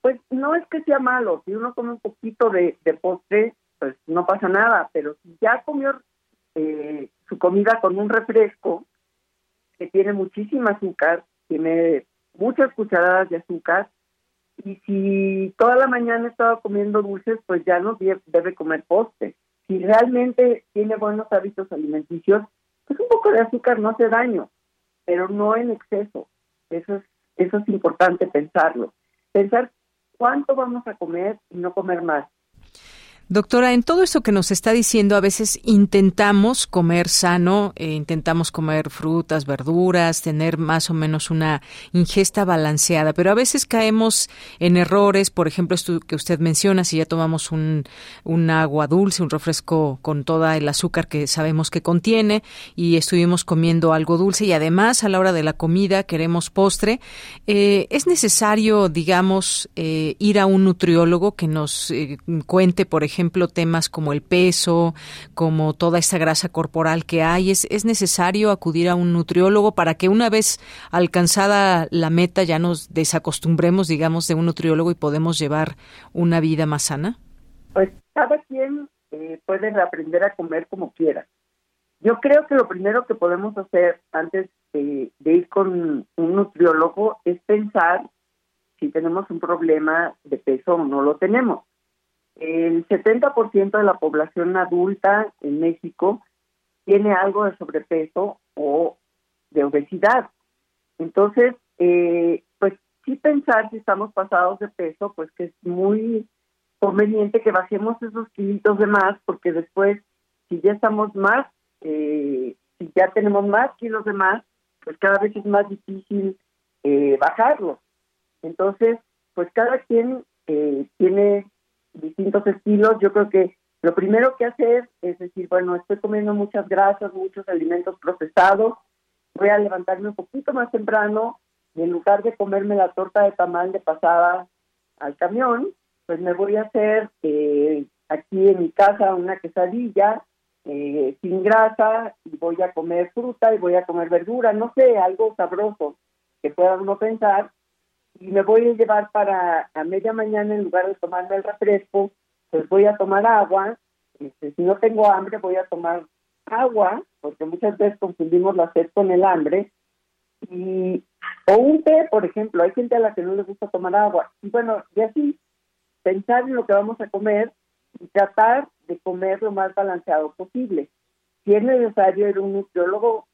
Pues no es que sea malo. Si uno come un poquito de, postre, pues no pasa nada. Pero si ya comió eh, su comida con un refresco, que tiene muchísima azúcar, tiene muchas cucharadas de azúcar, y si toda la mañana estaba comiendo dulces, pues ya no debe comer postre. Si realmente tiene buenos hábitos alimenticios, pues un poco de azúcar no hace daño, pero no en exceso. Eso es, eso es importante pensarlo. Pensar cuánto vamos a comer y no comer más. Doctora, en todo esto que nos está diciendo, a veces intentamos comer sano, eh, intentamos comer frutas, verduras, tener más o menos una ingesta balanceada, pero a veces caemos en errores, por ejemplo, esto que usted menciona, si ya tomamos un, agua dulce, un refresco con toda el azúcar que sabemos que contiene y estuvimos comiendo algo dulce y además a la hora de la comida queremos postre, eh, es necesario, digamos, eh, ir a un nutriólogo que nos cuente, por ejemplo, ejemplo, temas como el peso, como toda esa grasa corporal que hay, es, es necesario acudir a un nutriólogo para que una vez alcanzada la meta ya nos desacostumbremos, digamos, de un nutriólogo y podemos llevar una vida más sana? Pues cada quien eh, puede aprender a comer como quiera. Yo creo que lo primero que podemos hacer antes de ir con un nutriólogo es pensar si tenemos un problema de peso o no lo tenemos. El 70% de la población adulta en México tiene algo de sobrepeso o de obesidad. Entonces, eh, pues sí pensar si estamos pasados de peso, pues que es muy conveniente que bajemos esos kilitos de más, porque después, si ya estamos más, eh, si ya tenemos más kilos de más, pues cada vez es más difícil eh, bajarlos. Entonces, pues cada quien eh, tiene distintos estilos, yo creo que lo primero que hacer es decir, bueno, estoy comiendo muchas grasas, muchos alimentos procesados, voy a levantarme un poquito más temprano y en lugar de comerme la torta de tamal de pasada al camión, pues me voy a hacer eh, aquí en mi casa una quesadilla eh, sin grasa y voy a comer fruta y voy a comer verdura, no sé, algo sabroso que pueda uno pensar y me voy a llevar para a media mañana en lugar de tomarme el refresco, pues voy a tomar agua, este, si no tengo hambre voy a tomar agua, porque muchas veces confundimos la sed con el hambre, y o un té, por ejemplo, hay gente a la que no le gusta tomar agua, y bueno, y así pensar en lo que vamos a comer y tratar de comer lo más balanceado posible. Si es necesario ir a un nutriólogo,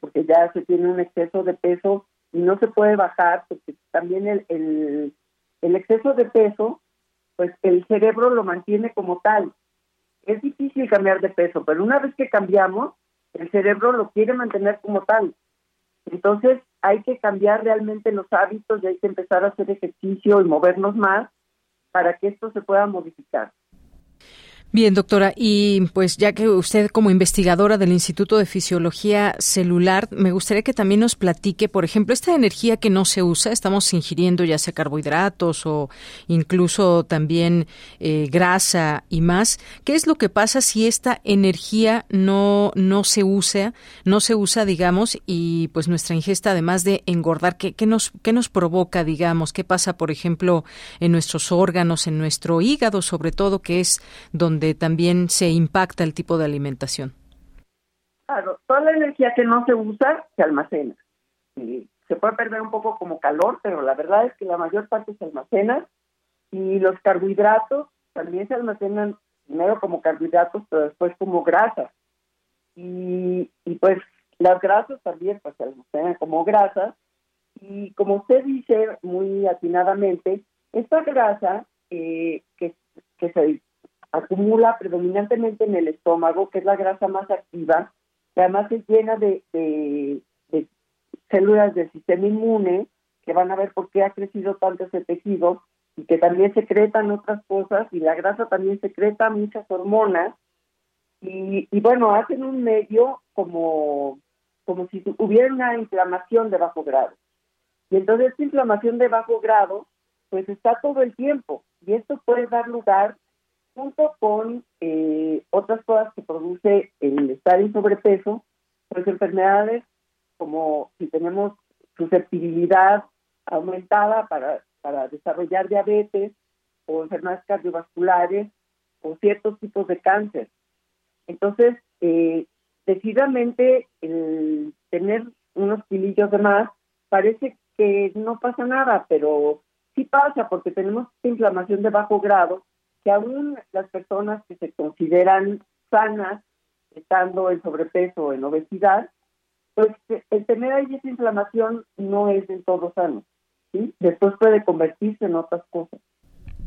porque ya se tiene un exceso de peso y no se puede bajar, porque también el, el, el exceso de peso, pues el cerebro lo mantiene como tal. Es difícil cambiar de peso, pero una vez que cambiamos, el cerebro lo quiere mantener como tal. Entonces hay que cambiar realmente los hábitos y hay que empezar a hacer ejercicio y movernos más para que esto se pueda modificar. Bien, doctora, y pues ya que usted como investigadora del Instituto de Fisiología Celular, me gustaría que también nos platique, por ejemplo, esta energía que no se usa, estamos ingiriendo ya sea carbohidratos o incluso también eh, grasa y más, ¿qué es lo que pasa si esta energía no, no se usa, no se usa, digamos, y pues nuestra ingesta además de engordar, ¿qué, qué nos, qué nos provoca, digamos? ¿Qué pasa, por ejemplo, en nuestros órganos, en nuestro hígado, sobre todo, que es donde donde también se impacta el tipo de alimentación. Claro, toda la energía que no se usa se almacena. se puede perder un poco como calor, pero la verdad es que la mayor parte se almacena y los carbohidratos también se almacenan primero como carbohidratos, pero después como grasas. Y, y pues las grasas también pues, se almacenan como grasas. Y como usted dice muy atinadamente, esta grasa eh, que, que se acumula predominantemente en el estómago, que es la grasa más activa, que además es llena de, de, células del sistema inmune, que van a ver por qué ha crecido tanto ese tejido, y que también secretan otras cosas, y la grasa también secreta muchas hormonas, y, y bueno, hacen un medio como, como si hubiera una inflamación de bajo grado. Y entonces esta inflamación de bajo grado, pues está todo el tiempo, y esto puede dar lugar junto con eh, otras cosas que produce el estar en sobrepeso, pues enfermedades como si tenemos susceptibilidad aumentada para, para desarrollar diabetes o enfermedades cardiovasculares o ciertos tipos de cáncer. Entonces, eh, decididamente el tener unos kilillos de más parece que no pasa nada, pero sí pasa porque tenemos inflamación de bajo grado que aún las personas que se consideran sanas, estando en sobrepeso o en obesidad, pues el tener ahí esa inflamación no es del todo sano. ¿sí? Después puede convertirse en otras cosas.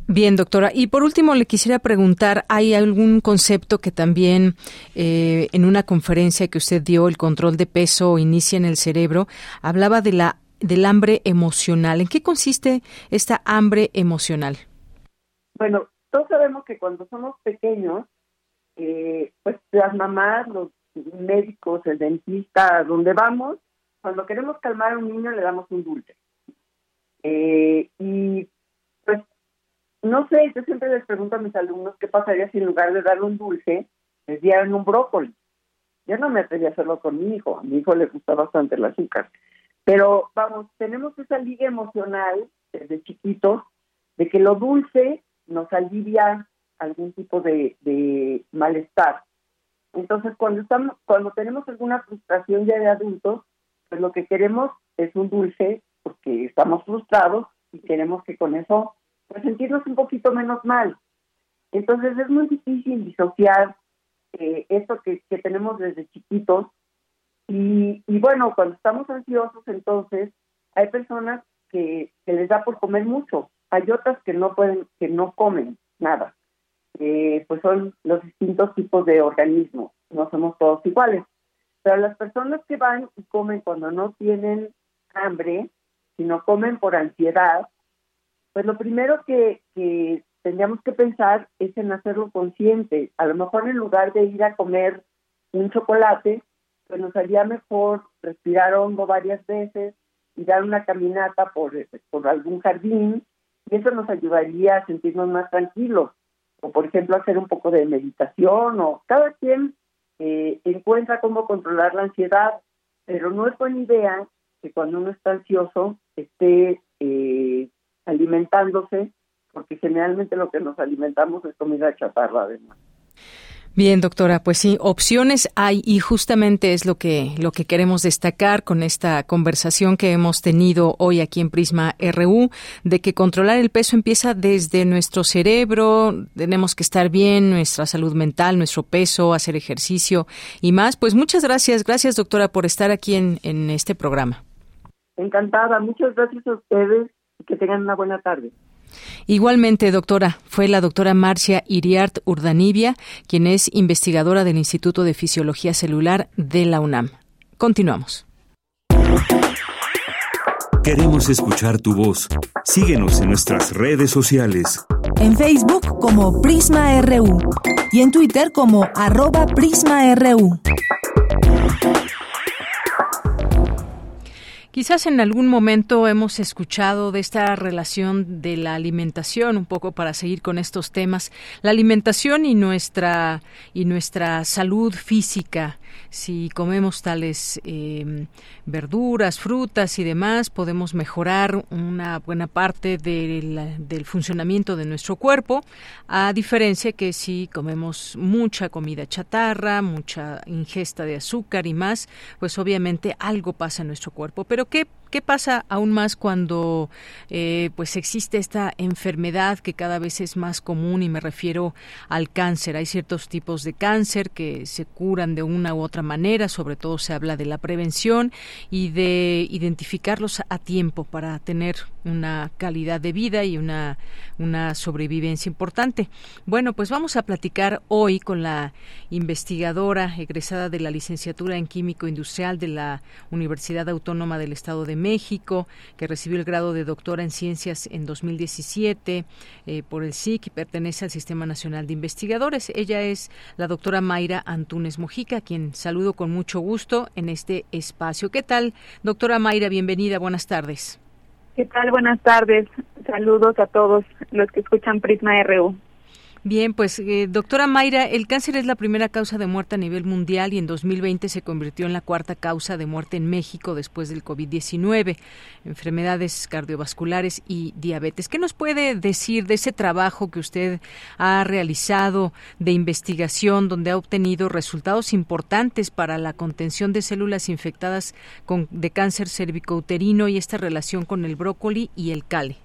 Bien, doctora. Y por último, le quisiera preguntar, ¿hay algún concepto que también eh, en una conferencia que usted dio, el control de peso inicia en el cerebro, hablaba de la del hambre emocional? ¿En qué consiste esta hambre emocional? Bueno, todos sabemos que cuando somos pequeños, eh, pues las mamás, los médicos, el dentista, donde vamos, cuando queremos calmar a un niño le damos un dulce. Eh, y pues, no sé, yo siempre les pregunto a mis alumnos qué pasaría si en lugar de darle un dulce, les dieran un brócoli. Yo no me atreví a hacerlo con mi hijo, a mi hijo le gusta bastante el azúcar. Pero vamos, tenemos esa liga emocional desde chiquitos de que lo dulce nos alivia algún tipo de, malestar. Entonces, cuando estamos, cuando tenemos alguna frustración ya de adultos, pues lo que queremos es un dulce porque estamos frustrados y queremos que con eso pues sentirnos un poquito menos mal. Entonces es muy difícil disociar eh, esto que, tenemos desde chiquitos y, y, bueno, cuando estamos ansiosos entonces hay personas que, que les da por comer mucho hay otras que no pueden, que no comen nada. Eh, pues son los distintos tipos de organismos, no somos todos iguales. Pero las personas que van y comen cuando no tienen hambre, sino comen por ansiedad, pues lo primero que, que tendríamos que pensar es en hacerlo consciente. A lo mejor en lugar de ir a comer un chocolate, pues nos haría mejor respirar hondo varias veces y dar una caminata por, por algún jardín y eso nos ayudaría a sentirnos más tranquilos. O por ejemplo hacer un poco de meditación o cada quien eh, encuentra cómo controlar la ansiedad, pero no es buena idea que cuando uno está ansioso esté eh, alimentándose, porque generalmente lo que nos alimentamos es comida chatarra además. Bien, doctora, pues sí, opciones hay y justamente es lo que lo que queremos destacar con esta conversación que hemos tenido hoy aquí en Prisma RU de que controlar el peso empieza desde nuestro cerebro, tenemos que estar bien, nuestra salud mental, nuestro peso, hacer ejercicio y más. Pues muchas gracias, gracias doctora por estar aquí en, en este programa. Encantada, muchas gracias a ustedes y que tengan una buena tarde. Igualmente, doctora, fue la doctora Marcia Iriart Urdanibia, quien es investigadora del Instituto de Fisiología Celular de la UNAM. Continuamos. Queremos escuchar tu voz. Síguenos en nuestras redes sociales. En Facebook como Prisma RU y en Twitter como arroba PrismaRU. Quizás en algún momento hemos escuchado de esta relación de la alimentación, un poco para seguir con estos temas, la alimentación y nuestra y nuestra salud física si comemos tales eh, verduras, frutas y demás, podemos mejorar una buena parte del funcionamiento de nuestro cuerpo, a diferencia que si comemos mucha comida chatarra, mucha ingesta de azúcar y más, pues obviamente algo pasa en nuestro cuerpo. Pero ¿qué ¿Qué pasa aún más cuando eh, pues existe esta enfermedad que cada vez es más común y me refiero al cáncer? Hay ciertos tipos de cáncer que se curan de una u otra manera, sobre todo se habla de la prevención y de identificarlos a tiempo para tener una calidad de vida y una, una sobrevivencia importante. Bueno, pues vamos a platicar hoy con la investigadora egresada de la licenciatura en Químico Industrial de la Universidad Autónoma del Estado de México, que recibió el grado de doctora en ciencias en 2017 eh, por el SIC y pertenece al Sistema Nacional de Investigadores. Ella es la doctora Mayra Antunes Mojica, quien saludo con mucho gusto en este espacio. ¿Qué tal, doctora Mayra? Bienvenida, buenas tardes. ¿Qué tal? Buenas tardes. Saludos a todos los que escuchan Prisma RU. Bien, pues eh, doctora Mayra, el cáncer es la primera causa de muerte a nivel mundial y en 2020 se convirtió en la cuarta causa de muerte en México después del COVID-19, enfermedades cardiovasculares y diabetes. ¿Qué nos puede decir de ese trabajo que usted ha realizado de investigación donde ha obtenido resultados importantes para la contención de células infectadas con, de cáncer cervicouterino y esta relación con el brócoli y el cale?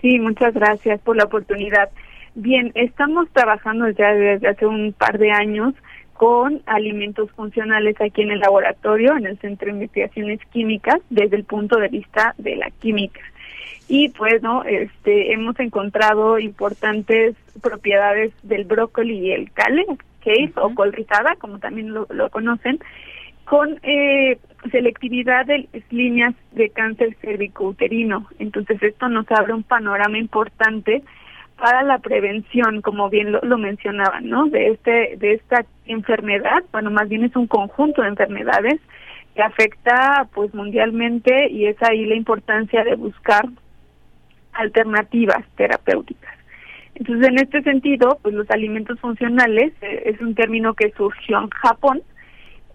Sí, muchas gracias por la oportunidad. Bien, estamos trabajando ya desde hace un par de años con alimentos funcionales aquí en el laboratorio, en el Centro de Investigaciones Químicas, desde el punto de vista de la química. Y pues, ¿no? Este, hemos encontrado importantes propiedades del brócoli y el cale, case o col rizada, como también lo, conocen, con eh, selectividad de líneas de cáncer cervicouterino. Entonces, esto nos abre un panorama importante para la prevención, como bien lo, mencionaban, ¿no? De este de esta enfermedad, bueno, más bien es un conjunto de enfermedades que afecta pues mundialmente y es ahí la importancia de buscar alternativas terapéuticas. Entonces, en este sentido, pues los alimentos funcionales eh, es un término que surgió en Japón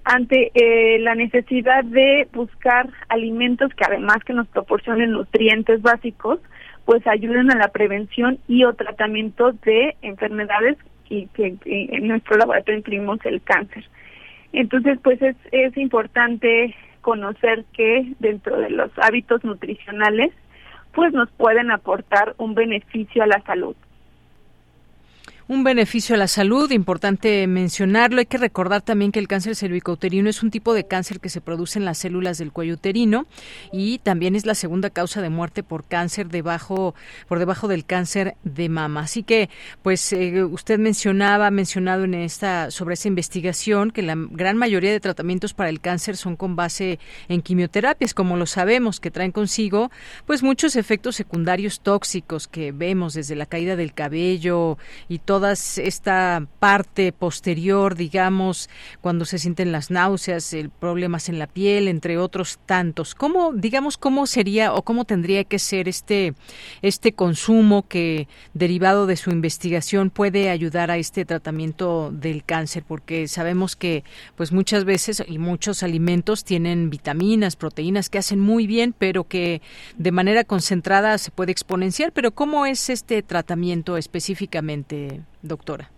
ante eh, la necesidad de buscar alimentos que además que nos proporcionen nutrientes básicos, pues ayuden a la prevención y o tratamiento de enfermedades y que en nuestro laboratorio incluimos el cáncer. Entonces, pues es, es importante conocer que dentro de los hábitos nutricionales, pues nos pueden aportar un beneficio a la salud un beneficio a la salud, importante mencionarlo. Hay que recordar también que el cáncer cervicouterino es un tipo de cáncer que se produce en las células del cuello uterino y también es la segunda causa de muerte por cáncer debajo por debajo del cáncer de mama. Así que, pues eh, usted mencionaba, mencionado en esta sobre esa investigación que la gran mayoría de tratamientos para el cáncer son con base en quimioterapias, como lo sabemos, que traen consigo pues muchos efectos secundarios tóxicos que vemos desde la caída del cabello y todo todas esta parte posterior, digamos, cuando se sienten las náuseas, el problemas en la piel, entre otros tantos. ¿Cómo, digamos, cómo sería o cómo tendría que ser este este consumo que derivado de su investigación puede ayudar a este tratamiento del cáncer? Porque sabemos que, pues, muchas veces y muchos alimentos tienen vitaminas, proteínas que hacen muy bien, pero que de manera concentrada se puede exponenciar. Pero ¿cómo es este tratamiento específicamente, doctora?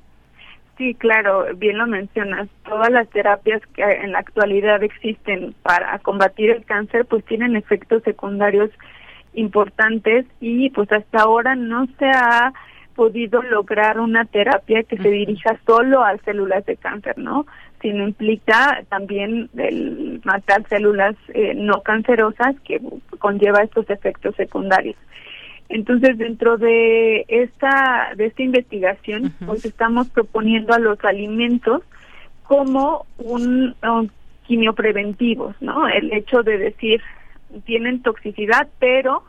Sí, claro, bien lo mencionas. Todas las terapias que en la actualidad existen para combatir el cáncer, pues tienen efectos secundarios importantes y pues hasta ahora no se ha podido lograr una terapia que se dirija solo a células de cáncer, ¿no? Sino implica también el matar células eh, no cancerosas que conlleva estos efectos secundarios. Entonces, dentro de esta de esta investigación, pues estamos proponiendo a los alimentos como un, un quimiopreventivos, ¿no? El hecho de decir tienen toxicidad, pero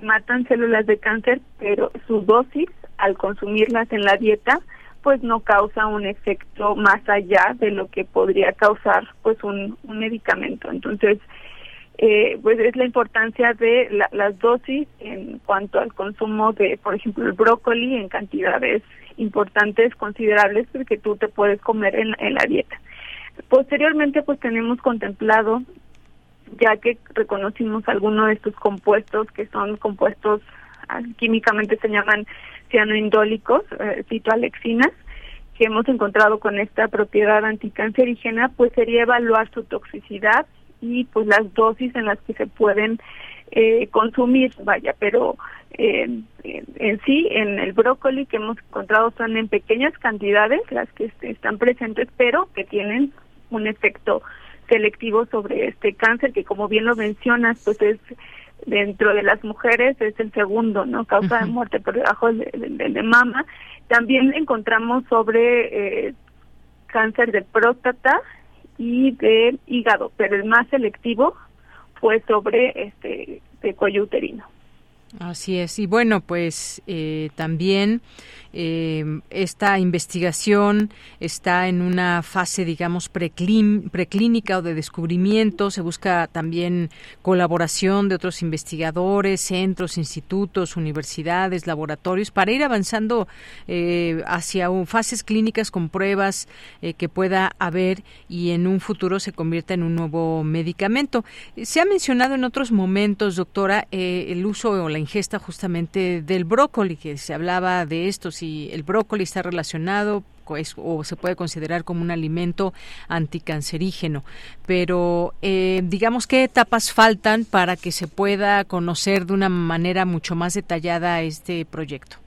matan células de cáncer, pero su dosis al consumirlas en la dieta pues no causa un efecto más allá de lo que podría causar pues un, un medicamento. Entonces, eh, pues es la importancia de las dosis en cuanto al consumo de, por ejemplo, el brócoli en cantidades importantes, considerables, que tú te puedes comer en, en la dieta. Posteriormente, pues tenemos contemplado, ya que reconocimos algunos de estos compuestos, que son compuestos ah, químicamente se llaman cianoindólicos, eh, citoalexinas, que hemos encontrado con esta propiedad anticancerígena, pues sería evaluar su toxicidad y pues las dosis en las que se pueden eh, consumir, vaya, pero eh, en sí, en el brócoli que hemos encontrado son en pequeñas cantidades las que están presentes, pero que tienen un efecto selectivo sobre este cáncer que como bien lo mencionas, pues es dentro de las mujeres es el segundo, ¿no? Causa de muerte por debajo del, de mama. También encontramos sobre eh, cáncer de próstata y de hígado, pero el más selectivo fue sobre este de cuello uterino. Así es. Y bueno, pues eh, también eh, esta investigación está en una fase, digamos, preclínica o de descubrimiento. Se busca también colaboración de otros investigadores, centros, institutos, universidades, laboratorios, para ir avanzando eh, hacia fases clínicas con pruebas eh, que pueda haber y en un futuro se convierta en un nuevo medicamento. Se ha mencionado en otros momentos, doctora, el uso o la ingesta justamente del brócoli, que se hablaba de esto, si el brócoli está relacionado o se puede considerar como un alimento anticancerígeno. Pero eh, digamos qué etapas faltan para que se pueda conocer de una manera mucho más detallada este proyecto.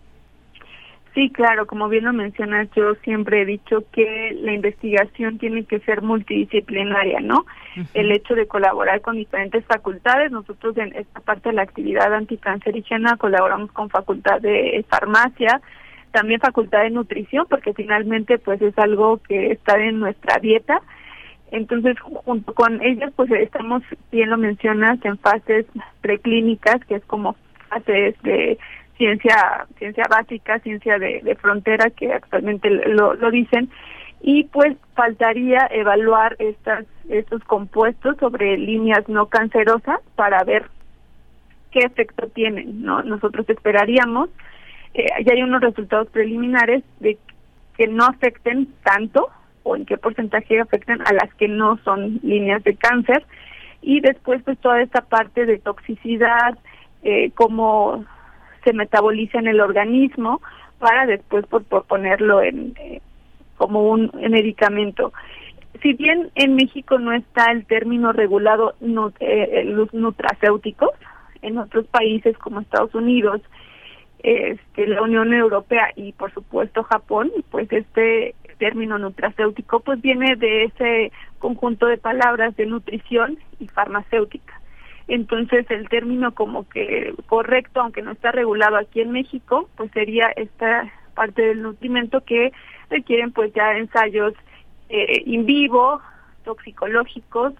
Sí, claro, como bien lo mencionas, yo siempre he dicho que la investigación tiene que ser multidisciplinaria, ¿no? El hecho de colaborar con diferentes facultades, nosotros en esta parte de la actividad anticancerígena colaboramos con facultad de farmacia, también facultad de nutrición, porque finalmente pues es algo que está en nuestra dieta. Entonces, junto con ellas, pues estamos, bien lo mencionas, en fases preclínicas, que es como fases de ciencia ciencia básica, ciencia de, frontera, que actualmente lo, lo dicen, y pues faltaría evaluar estas estos compuestos sobre líneas no cancerosas para ver qué efecto tienen. No, nosotros esperaríamos eh, ya hay unos resultados preliminares de que no afecten tanto o en qué porcentaje afectan a las que no son líneas de cáncer y después pues toda esta parte de toxicidad, eh, cómo se metaboliza en el organismo para después por, ponerlo en eh, como un medicamento. Si bien en México no está el término regulado eh, los nutracéuticos, en otros países como Estados Unidos, este, la Unión Europea y por supuesto Japón, pues este término nutracéutico pues viene de ese conjunto de palabras de nutrición y farmacéutica. Entonces el término como que correcto, aunque no está regulado aquí en México, pues sería esta parte del nutrimento que requieren pues ya ensayos eh, in vivo, toxicológicos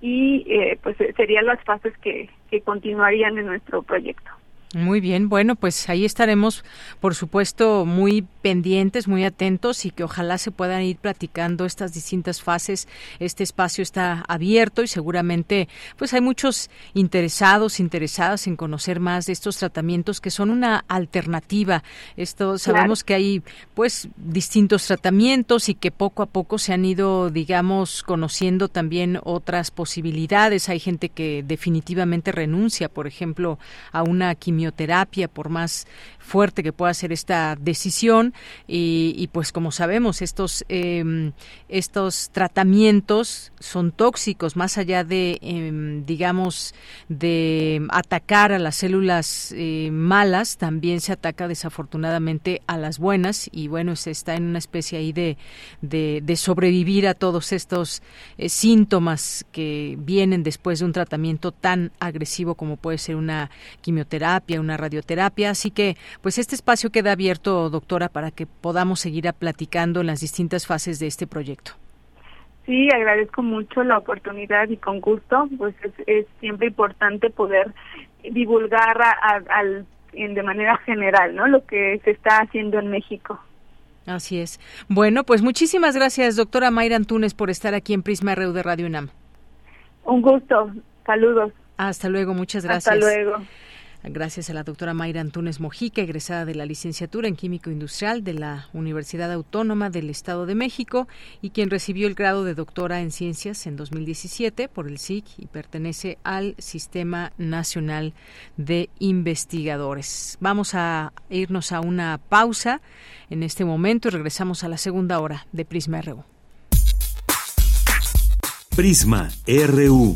y eh, pues serían las fases que, que continuarían en nuestro proyecto. Muy bien, bueno, pues ahí estaremos, por supuesto, muy pendientes, muy atentos y que ojalá se puedan ir platicando estas distintas fases. Este espacio está abierto y seguramente, pues hay muchos interesados, interesadas en conocer más de estos tratamientos que son una alternativa. Esto sabemos que hay, pues, distintos tratamientos y que poco a poco se han ido, digamos, conociendo también otras posibilidades. Hay gente que definitivamente renuncia, por ejemplo, a una quimioterapia quimioterapia, por más fuerte que pueda ser esta decisión. Y, pues como sabemos estos em, estos tratamientos son tóxicos más allá de em, digamos de atacar a las células eh, malas también se ataca desafortunadamente a las buenas. Y bueno se está en una especie ahí de, de, sobrevivir a todos estos eh, síntomas que vienen después de un tratamiento tan agresivo como puede ser una quimioterapia una radioterapia así que pues este espacio queda abierto, doctora, para que podamos seguir platicando en las distintas fases de este proyecto. Sí, agradezco mucho la oportunidad y con gusto, pues es, siempre importante poder divulgar al, de manera general, ¿no? Lo que se está haciendo en México. Así es. Bueno, pues muchísimas gracias, doctora Mayra Antunes, por estar aquí en Prisma RU de Radio UNAM. Un gusto. Saludos. Hasta luego, muchas gracias. Hasta luego. Gracias a la doctora Mayra Antunes Mojica, egresada de la licenciatura en Químico Industrial de la Universidad Autónoma del Estado de México y quien recibió el grado de doctora en Ciencias en 2017 por el SIC y pertenece al Sistema Nacional de Investigadores. Vamos a irnos a una pausa en este momento y regresamos a la segunda hora de Prisma RU. Prisma RU.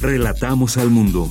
Relatamos al mundo.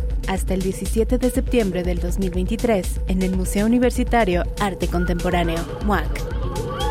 hasta el 17 de septiembre del 2023 en el Museo Universitario Arte Contemporáneo, MUAC.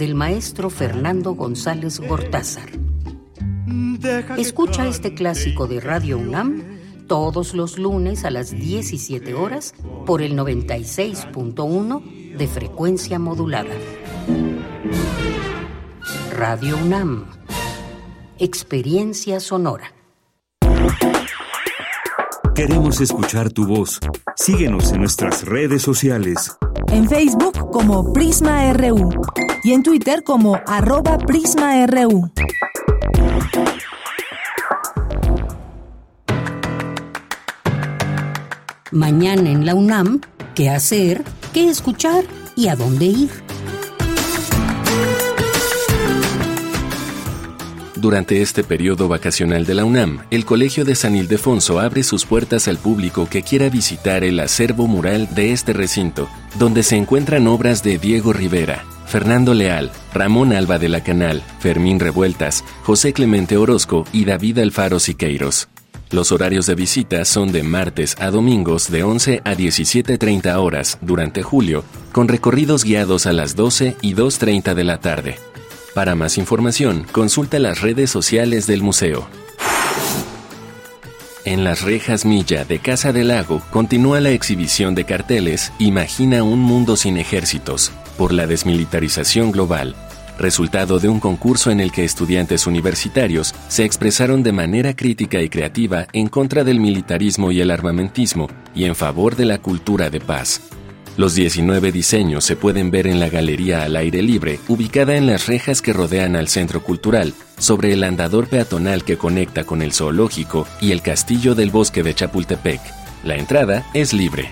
del maestro Fernando González Gortázar. Escucha este clásico de Radio UNAM todos los lunes a las 17 horas por el 96.1 de frecuencia modulada. Radio UNAM. Experiencia sonora. Queremos escuchar tu voz. Síguenos en nuestras redes sociales. En Facebook como Prisma RU y en Twitter como arroba PrismaRU. Mañana en la UNAM, ¿qué hacer? ¿Qué escuchar? ¿Y a dónde ir? Durante este periodo vacacional de la UNAM, el Colegio de San Ildefonso abre sus puertas al público que quiera visitar el acervo mural de este recinto, donde se encuentran obras de Diego Rivera, Fernando Leal, Ramón Alba de la Canal, Fermín Revueltas, José Clemente Orozco y David Alfaro Siqueiros. Los horarios de visita son de martes a domingos de 11 a 17.30 horas durante julio, con recorridos guiados a las 12 y 2.30 de la tarde. Para más información, consulta las redes sociales del museo. En las rejas Milla de Casa del Lago continúa la exhibición de carteles Imagina un mundo sin ejércitos por la desmilitarización global, resultado de un concurso en el que estudiantes universitarios se expresaron de manera crítica y creativa en contra del militarismo y el armamentismo y en favor de la cultura de paz. Los 19 diseños se pueden ver en la galería al aire libre, ubicada en las rejas que rodean al centro cultural, sobre el andador peatonal que conecta con el zoológico y el castillo del bosque de Chapultepec. La entrada es libre.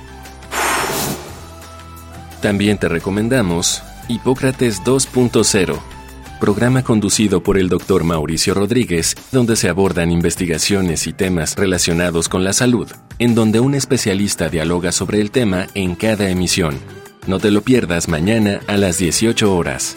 También te recomendamos Hipócrates 2.0 programa conducido por el doctor Mauricio Rodríguez, donde se abordan investigaciones y temas relacionados con la salud, en donde un especialista dialoga sobre el tema en cada emisión. No te lo pierdas mañana a las 18 horas.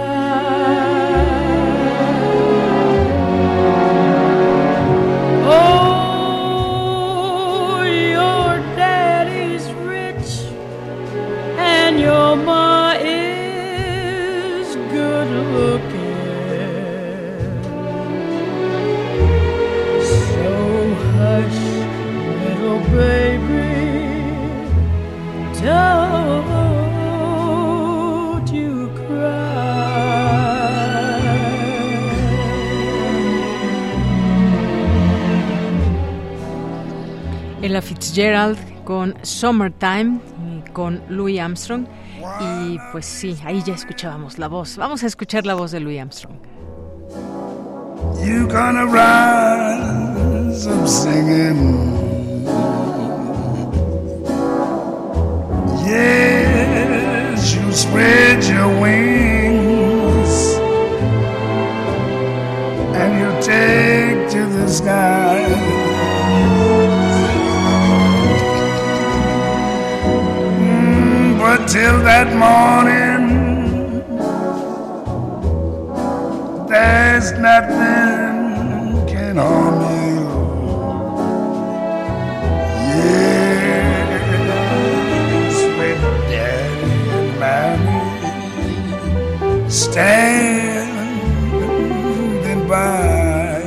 Gerald con Summertime con Louis Armstrong y pues sí, ahí ya escuchábamos la voz. Vamos a escuchar la voz de Louis Armstrong. You gonna rise up singing. Yes, you spread your wings and you take to the sky. Till that morning, there's nothing can harm you. Yes, with daddy and mommy standing by.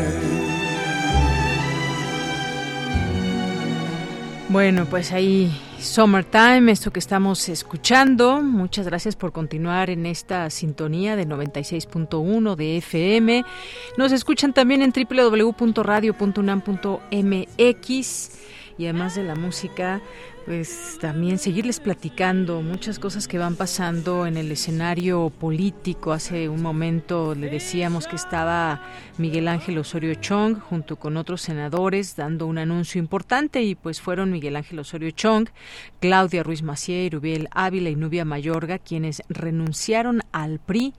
Bueno, pues ahí Summertime, esto que estamos escuchando. Muchas gracias por continuar en esta sintonía de 96.1 de FM. Nos escuchan también en www.radio.unam.mx y además de la música, pues también seguirles platicando muchas cosas que van pasando en el escenario político. Hace un momento le decíamos que estaba Miguel Ángel Osorio Chong junto con otros senadores dando un anuncio importante y pues fueron Miguel Ángel Osorio Chong, Claudia Ruiz Macié, Rubiel Ávila y Nubia Mayorga quienes renunciaron al PRI,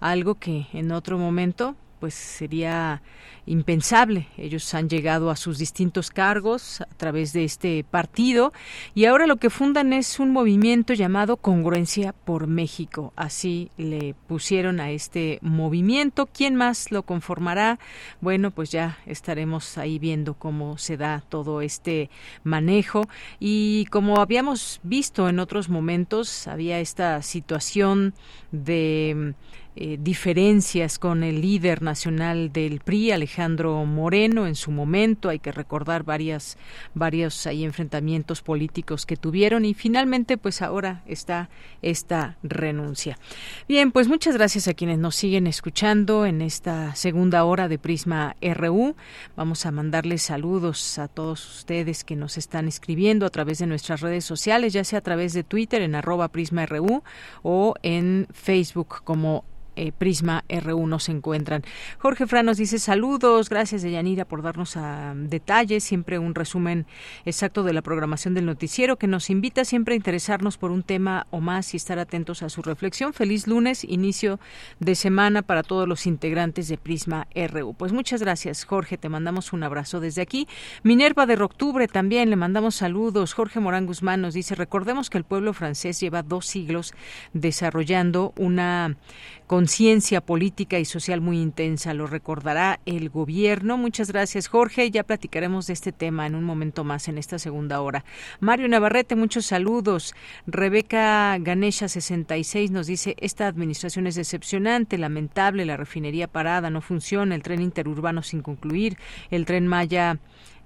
algo que en otro momento pues sería impensable. Ellos han llegado a sus distintos cargos a través de este partido y ahora lo que fundan es un movimiento llamado Congruencia por México. Así le pusieron a este movimiento. ¿Quién más lo conformará? Bueno, pues ya estaremos ahí viendo cómo se da todo este manejo y como habíamos visto en otros momentos, había esta situación de eh, diferencias con el líder nacional del PRI, Alejandro Moreno, en su momento. Hay que recordar varias, varios enfrentamientos políticos que tuvieron y finalmente, pues ahora está esta renuncia. Bien, pues muchas gracias a quienes nos siguen escuchando en esta segunda hora de Prisma RU. Vamos a mandarles saludos a todos ustedes que nos están escribiendo a través de nuestras redes sociales, ya sea a través de Twitter en arroba Prisma RU o en Facebook como eh, Prisma R1 se encuentran. Jorge Fran nos dice saludos, gracias Deyanira por darnos a detalles, siempre un resumen exacto de la programación del noticiero que nos invita siempre a interesarnos por un tema o más y estar atentos a su reflexión. Feliz lunes, inicio de semana para todos los integrantes de Prisma RU. Pues muchas gracias Jorge, te mandamos un abrazo desde aquí. Minerva de Octubre también le mandamos saludos. Jorge Morán Guzmán nos dice, recordemos que el pueblo francés lleva dos siglos desarrollando una conciencia política y social muy intensa. Lo recordará el gobierno. Muchas gracias, Jorge. Ya platicaremos de este tema en un momento más en esta segunda hora. Mario Navarrete, muchos saludos. Rebeca Ganesha 66 nos dice, esta administración es decepcionante, lamentable, la refinería parada, no funciona, el tren interurbano sin concluir, el tren Maya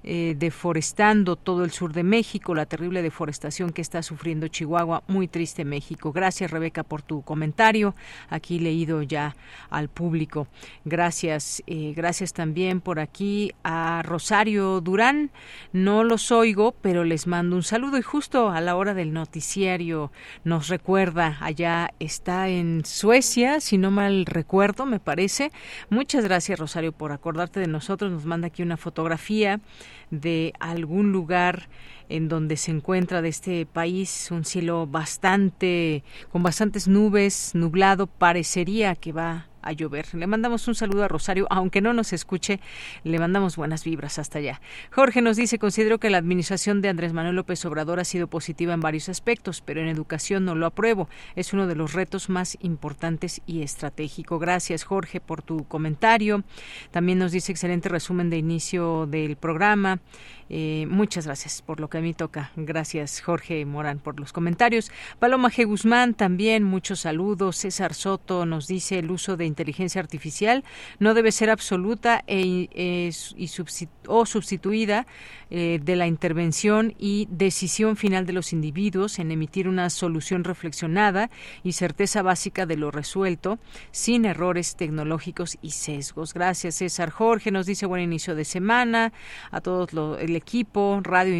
eh, deforestando todo el sur de México, la terrible deforestación que está sufriendo Chihuahua. Muy triste México. Gracias, Rebeca, por tu comentario. Aquí leído ya al público. Gracias. Eh, gracias también por aquí a Rosario Durán. No los oigo, pero les mando un saludo. Y justo a la hora del noticiario nos recuerda, allá está en Suecia, si no mal recuerdo, me parece. Muchas gracias, Rosario, por acordarte de nosotros. Nos manda aquí una fotografía de algún lugar en donde se encuentra de este país un cielo bastante con bastantes nubes, nublado, parecería que va a llover. Le mandamos un saludo a Rosario, aunque no nos escuche, le mandamos buenas vibras hasta allá. Jorge nos dice, considero que la administración de Andrés Manuel López Obrador ha sido positiva en varios aspectos, pero en educación no lo apruebo. Es uno de los retos más importantes y estratégico. Gracias, Jorge, por tu comentario. También nos dice excelente resumen de inicio del programa. Eh, muchas gracias por lo que a mí toca. Gracias, Jorge Morán, por los comentarios. Paloma G. Guzmán, también muchos saludos. César Soto nos dice el uso de inteligencia artificial no debe ser absoluta e, o sustituida eh, de la intervención y decisión final de los individuos en emitir una solución reflexionada y certeza básica de lo resuelto, sin errores tecnológicos y sesgos. Gracias, César Jorge. Nos dice buen inicio de semana a todos los equipo, Radio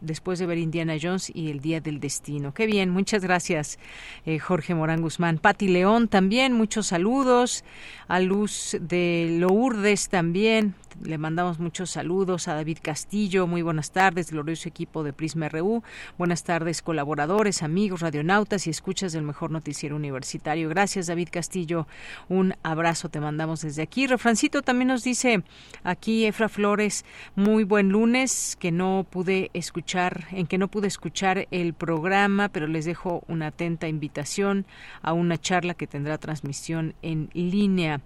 Después de ver Indiana Jones y El Día del Destino. Qué bien, muchas gracias, eh, Jorge Morán Guzmán. Pati León también, muchos saludos. A Luz de Lourdes también, le mandamos muchos saludos a David Castillo. Muy buenas tardes, glorioso equipo de Prisma RU. Buenas tardes, colaboradores, amigos, radionautas y escuchas del mejor noticiero universitario. Gracias, David Castillo. Un abrazo te mandamos desde aquí. Refrancito también nos dice aquí Efra Flores, muy buen lunes, que no pude escuchar, en que no pude escuchar el programa, pero les dejo una atenta invitación a una charla que tendrá transmisión en línea.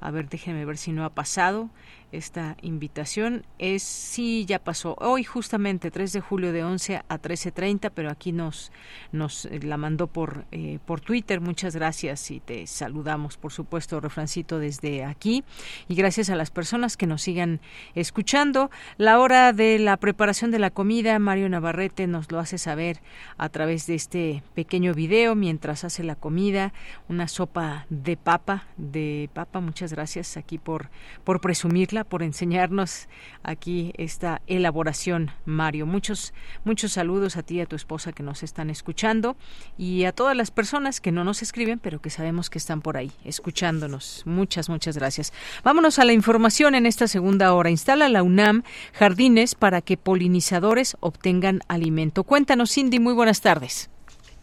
A ver, déjenme ver si no ha pasado esta invitación. Es, sí, ya pasó. Hoy justamente 3 de julio de 11 a 13.30, pero aquí nos, nos eh, la mandó por, eh, por Twitter. Muchas gracias y te saludamos, por supuesto, refrancito desde aquí. Y gracias a las personas que nos sigan escuchando. La hora de la preparación de la comida, Mario Navarrete nos lo hace saber a través de este pequeño video mientras hace la comida. Una sopa de papa, de papa, muchas gracias aquí por, por presumirla por enseñarnos aquí esta elaboración, Mario. Muchos, muchos saludos a ti y a tu esposa que nos están escuchando y a todas las personas que no nos escriben, pero que sabemos que están por ahí escuchándonos. Muchas, muchas gracias. Vámonos a la información en esta segunda hora. Instala la UNAM jardines para que polinizadores obtengan alimento. Cuéntanos, Cindy, muy buenas tardes.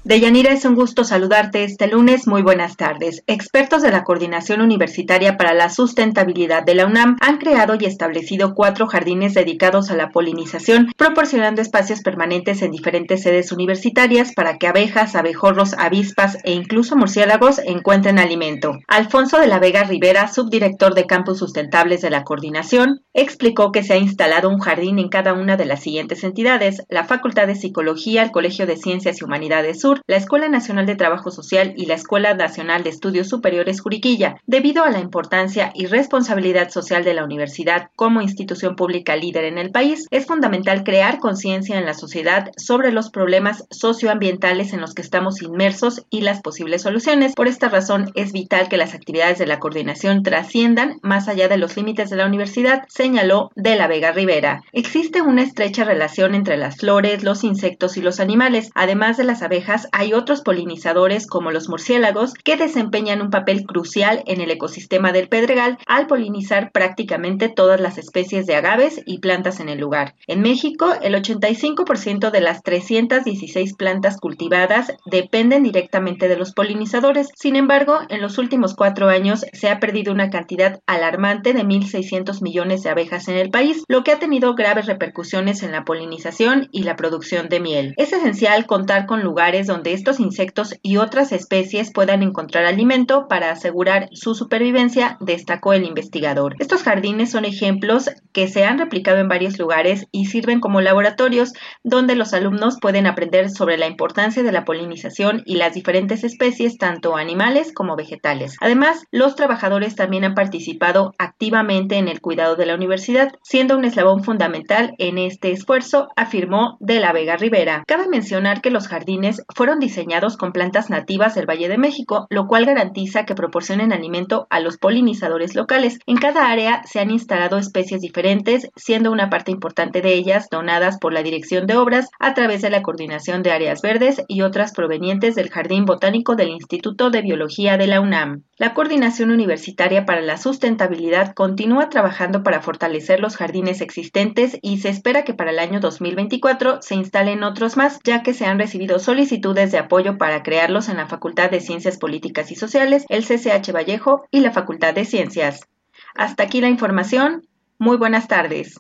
Deyanira, es un gusto saludarte este lunes. Muy buenas tardes. Expertos de la Coordinación Universitaria para la Sustentabilidad de la UNAM han creado y establecido cuatro jardines dedicados a la polinización, proporcionando espacios permanentes en diferentes sedes universitarias para que abejas, abejorros, avispas e incluso murciélagos encuentren alimento. Alfonso de la Vega Rivera, subdirector de Campus Sustentables de la Coordinación, explicó que se ha instalado un jardín en cada una de las siguientes entidades, la Facultad de Psicología, el Colegio de Ciencias y Humanidades Sur, la Escuela Nacional de Trabajo Social y la Escuela Nacional de Estudios Superiores Juriquilla, debido a la importancia y responsabilidad social de la universidad como institución pública líder en el país, es fundamental crear conciencia en la sociedad sobre los problemas socioambientales en los que estamos inmersos y las posibles soluciones. Por esta razón, es vital que las actividades de la coordinación trasciendan más allá de los límites de la universidad, señaló De la Vega Rivera. Existe una estrecha relación entre las flores, los insectos y los animales, además de las abejas hay otros polinizadores como los murciélagos que desempeñan un papel crucial en el ecosistema del Pedregal al polinizar prácticamente todas las especies de agaves y plantas en el lugar. En México, el 85% de las 316 plantas cultivadas dependen directamente de los polinizadores. Sin embargo, en los últimos cuatro años se ha perdido una cantidad alarmante de 1.600 millones de abejas en el país, lo que ha tenido graves repercusiones en la polinización y la producción de miel. Es esencial contar con lugares donde estos insectos y otras especies puedan encontrar alimento para asegurar su supervivencia, destacó el investigador. Estos jardines son ejemplos que se han replicado en varios lugares y sirven como laboratorios donde los alumnos pueden aprender sobre la importancia de la polinización y las diferentes especies, tanto animales como vegetales. Además, los trabajadores también han participado activamente en el cuidado de la universidad, siendo un eslabón fundamental en este esfuerzo, afirmó De la Vega Rivera. Cabe mencionar que los jardines fueron diseñados con plantas nativas del Valle de México, lo cual garantiza que proporcionen alimento a los polinizadores locales. En cada área se han instalado especies diferentes, siendo una parte importante de ellas donadas por la Dirección de Obras a través de la Coordinación de Áreas Verdes y otras provenientes del Jardín Botánico del Instituto de Biología de la UNAM. La Coordinación Universitaria para la Sustentabilidad continúa trabajando para fortalecer los jardines existentes y se espera que para el año 2024 se instalen otros más, ya que se han recibido solicitudes de apoyo para crearlos en la Facultad de Ciencias Políticas y Sociales, el CCH Vallejo y la Facultad de Ciencias. Hasta aquí la información. Muy buenas tardes.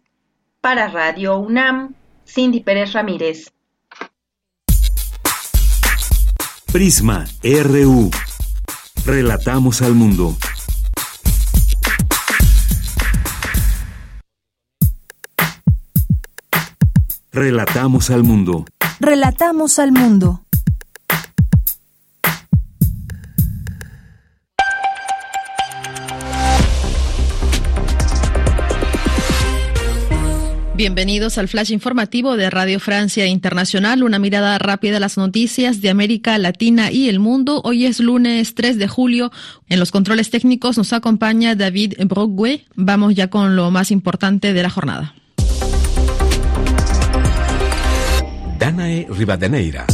Para Radio UNAM, Cindy Pérez Ramírez. Prisma RU. Relatamos al mundo. Relatamos al mundo. Relatamos al mundo. Bienvenidos al flash informativo de Radio Francia Internacional, una mirada rápida a las noticias de América Latina y el mundo. Hoy es lunes 3 de julio. En los controles técnicos nos acompaña David Brogwe. Vamos ya con lo más importante de la jornada. Danae Rivadeneira.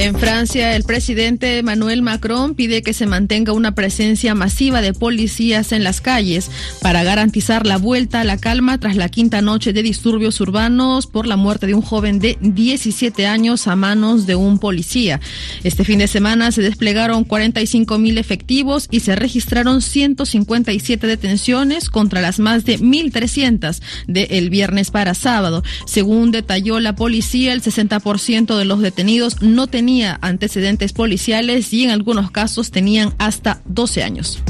En Francia, el presidente Emmanuel Macron pide que se mantenga una presencia masiva de policías en las calles para garantizar la vuelta a la calma tras la quinta noche de disturbios urbanos por la muerte de un joven de 17 años a manos de un policía. Este fin de semana se desplegaron 45 mil efectivos y se registraron 157 detenciones contra las más de 1.300 del viernes para sábado. Según detalló la policía, el 60% de los detenidos no tenían antecedentes policiales y en algunos casos tenían hasta 12 años.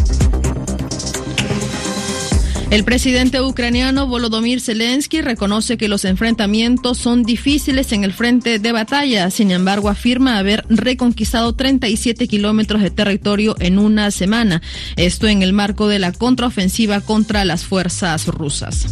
El presidente ucraniano Volodymyr Zelensky reconoce que los enfrentamientos son difíciles en el frente de batalla, sin embargo afirma haber reconquistado 37 kilómetros de territorio en una semana, esto en el marco de la contraofensiva contra las fuerzas rusas.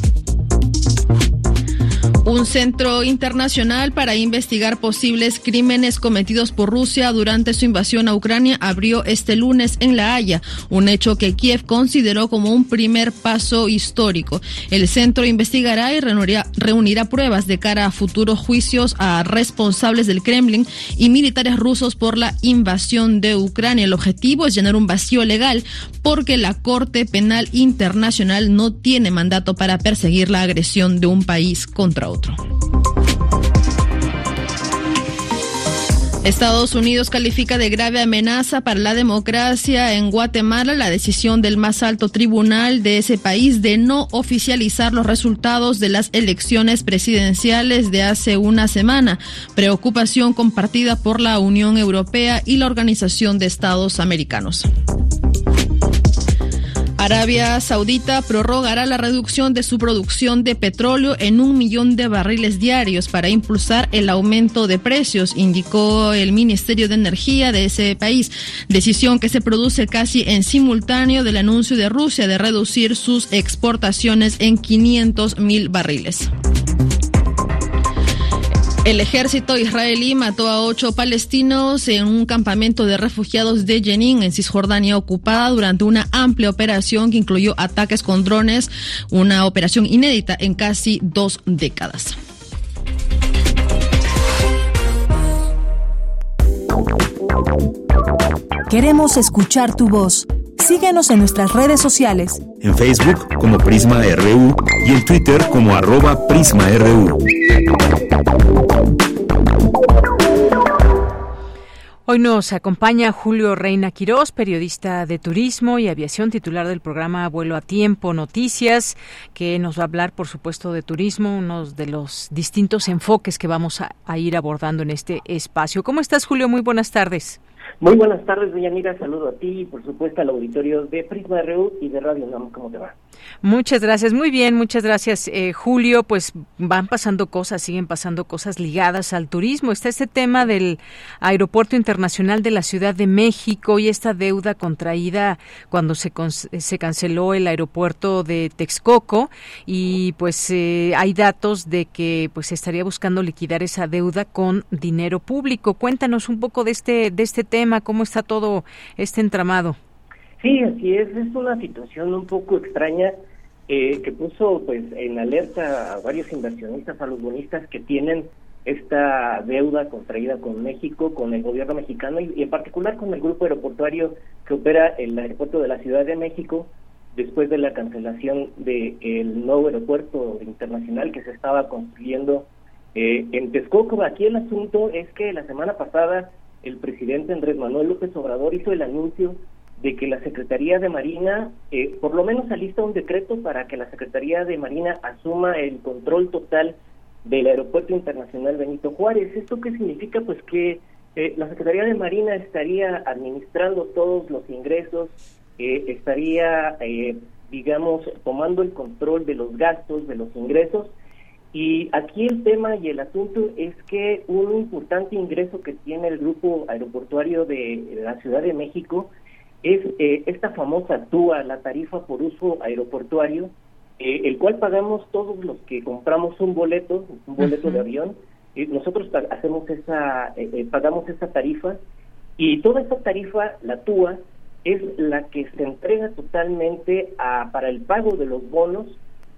Un centro internacional para investigar posibles crímenes cometidos por Rusia durante su invasión a Ucrania abrió este lunes en La Haya, un hecho que Kiev consideró como un primer paso histórico. El centro investigará y reunirá, pruebas de cara a futuros juicios a responsables del Kremlin y militares rusos por la invasión de Ucrania. El objetivo es llenar un vacío legal porque la Corte Penal Internacional no tiene mandato para perseguir la agresión de un país contra otro. Estados Unidos califica de grave amenaza para la democracia en Guatemala la decisión del más alto tribunal de ese país de no oficializar los resultados de las elecciones presidenciales de hace una semana, preocupación compartida por la Unión Europea y la Organización de Estados Americanos. Arabia Saudita prorrogará la reducción de su producción de petróleo en un millón de barriles diarios para impulsar el aumento de precios, indicó el Ministerio de Energía de ese país. Decisión que se produce casi en simultáneo del anuncio de Rusia de reducir sus exportaciones en 500 mil barriles. El ejército israelí mató a ocho palestinos en un campamento de refugiados de Jenin, en Cisjordania ocupada, durante una amplia operación que incluyó ataques con drones, una operación inédita en casi dos décadas. Queremos escuchar tu voz. Síguenos en nuestras redes sociales. En Facebook como Prisma RU y en Twitter como arroba PrismaRU. Hoy nos acompaña Julio Reina Quirós, periodista de turismo y aviación, titular del programa Vuelo a Tiempo Noticias, que nos va a hablar, por supuesto, de turismo, uno de los distintos enfoques que vamos a, a ir abordando en este espacio. ¿Cómo estás, Julio? Muy buenas tardes. Muy buenas tardes, Mira, Saludo a ti y, por supuesto, al auditorio de Prisma RU y de Radio NAM. ¿Cómo te va? Muchas gracias, muy bien, muchas gracias, eh, Julio. Pues van pasando cosas, siguen pasando cosas ligadas al turismo. Está este tema del Aeropuerto Internacional de la Ciudad de México y esta deuda contraída cuando se, se canceló el aeropuerto de Texcoco y pues eh, hay datos de que pues estaría buscando liquidar esa deuda con dinero público. Cuéntanos un poco de este de este tema, cómo está todo este entramado. Sí, así es. Es una situación un poco extraña eh, que puso pues en alerta a varios inversionistas, a los bonistas que tienen esta deuda contraída con México, con el gobierno mexicano y, en particular con el grupo aeroportuario que opera el aeropuerto de la Ciudad de México después de la cancelación del nuevo aeropuerto internacional que se estaba construyendo eh, en Texcoco. Aquí el asunto es que la semana pasada el presidente Andrés Manuel López Obrador hizo el anuncio de que la Secretaría de Marina, eh, por lo menos alista un decreto para que la Secretaría de Marina asuma el control total del Aeropuerto Internacional Benito Juárez. ¿Esto qué significa? Pues que eh, la Secretaría de Marina estaría administrando todos los ingresos, eh, estaría, digamos, tomando el control de los gastos, de los ingresos. Y aquí el tema y el asunto es que un importante ingreso que tiene el grupo aeroportuario de la Ciudad de México es eh, esta famosa TUA, la tarifa por uso aeroportuario, eh, el cual pagamos todos los que compramos un boleto, un boleto de avión, y nosotros hacemos esa, eh, pagamos esa tarifa y toda esa tarifa, la TUA, es la que se entrega totalmente a, para el pago de los bonos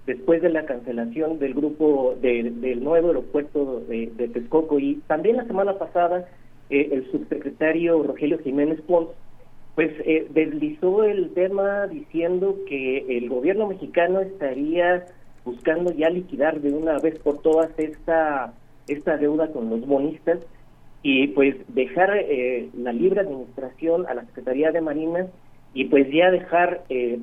después de la cancelación del grupo del nuevo aeropuerto de, de, Texcoco. Y también la semana pasada el subsecretario Rogelio Jiménez Pons pues eh, deslizó el tema diciendo que el gobierno mexicano estaría buscando ya liquidar de una vez por todas esta esta deuda con los bonistas y pues dejar eh, la libre administración a la Secretaría de Marina y pues ya dejar eh,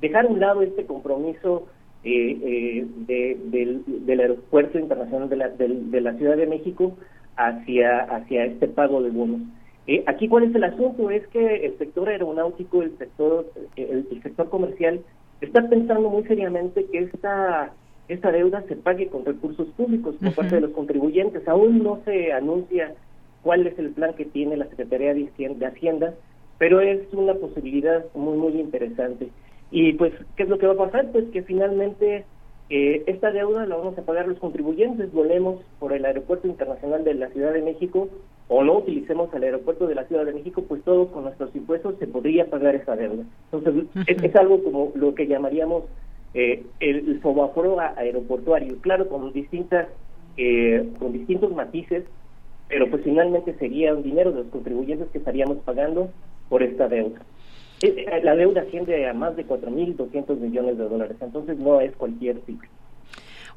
dejar a un lado este compromiso eh, del, del, aeropuerto internacional de la, de la Ciudad de México hacia hacia este pago de bonos. Eh, aquí cuál es el asunto es que el sector aeronáutico, el sector, el, sector comercial está pensando muy seriamente que esta esta deuda se pague con recursos públicos por parte de los contribuyentes. Aún no se anuncia cuál es el plan que tiene la Secretaría de Hacienda, pero es una posibilidad muy muy interesante. Y pues, ¿qué es lo que va a pasar? Pues que finalmente eh, esta deuda la vamos a pagar los contribuyentes, volemos por el Aeropuerto Internacional de la Ciudad de México o no utilicemos el aeropuerto de la Ciudad de México, pues todos con nuestros impuestos se podría pagar esa deuda. Entonces, es, algo como lo que llamaríamos eh, el, el aeroportuario, claro, con distintas, eh, con distintos matices, pero pues finalmente sería un dinero de los contribuyentes que estaríamos pagando por esta deuda. Eh, eh, la deuda asciende a más de 4.200 millones de dólares, entonces no es cualquier cifra.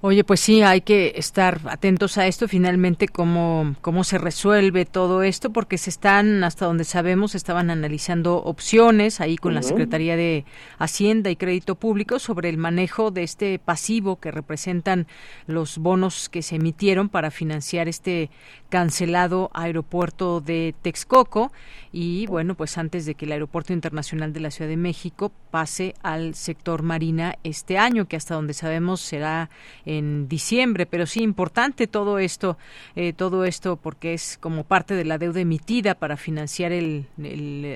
Oye, pues sí, hay que estar atentos a esto, finalmente, cómo, cómo se resuelve todo esto, porque se están, hasta donde sabemos, estaban analizando opciones ahí con la Secretaría de Hacienda y Crédito Público sobre el manejo de este pasivo que representan los bonos que se emitieron para financiar este cancelado aeropuerto de Texcoco. Y bueno, pues antes de que el Aeropuerto Internacional de la Ciudad de México pase al sector marina este año, que hasta donde sabemos será en diciembre, pero sí importante todo esto, eh, todo esto porque es como parte de la deuda emitida para financiar el,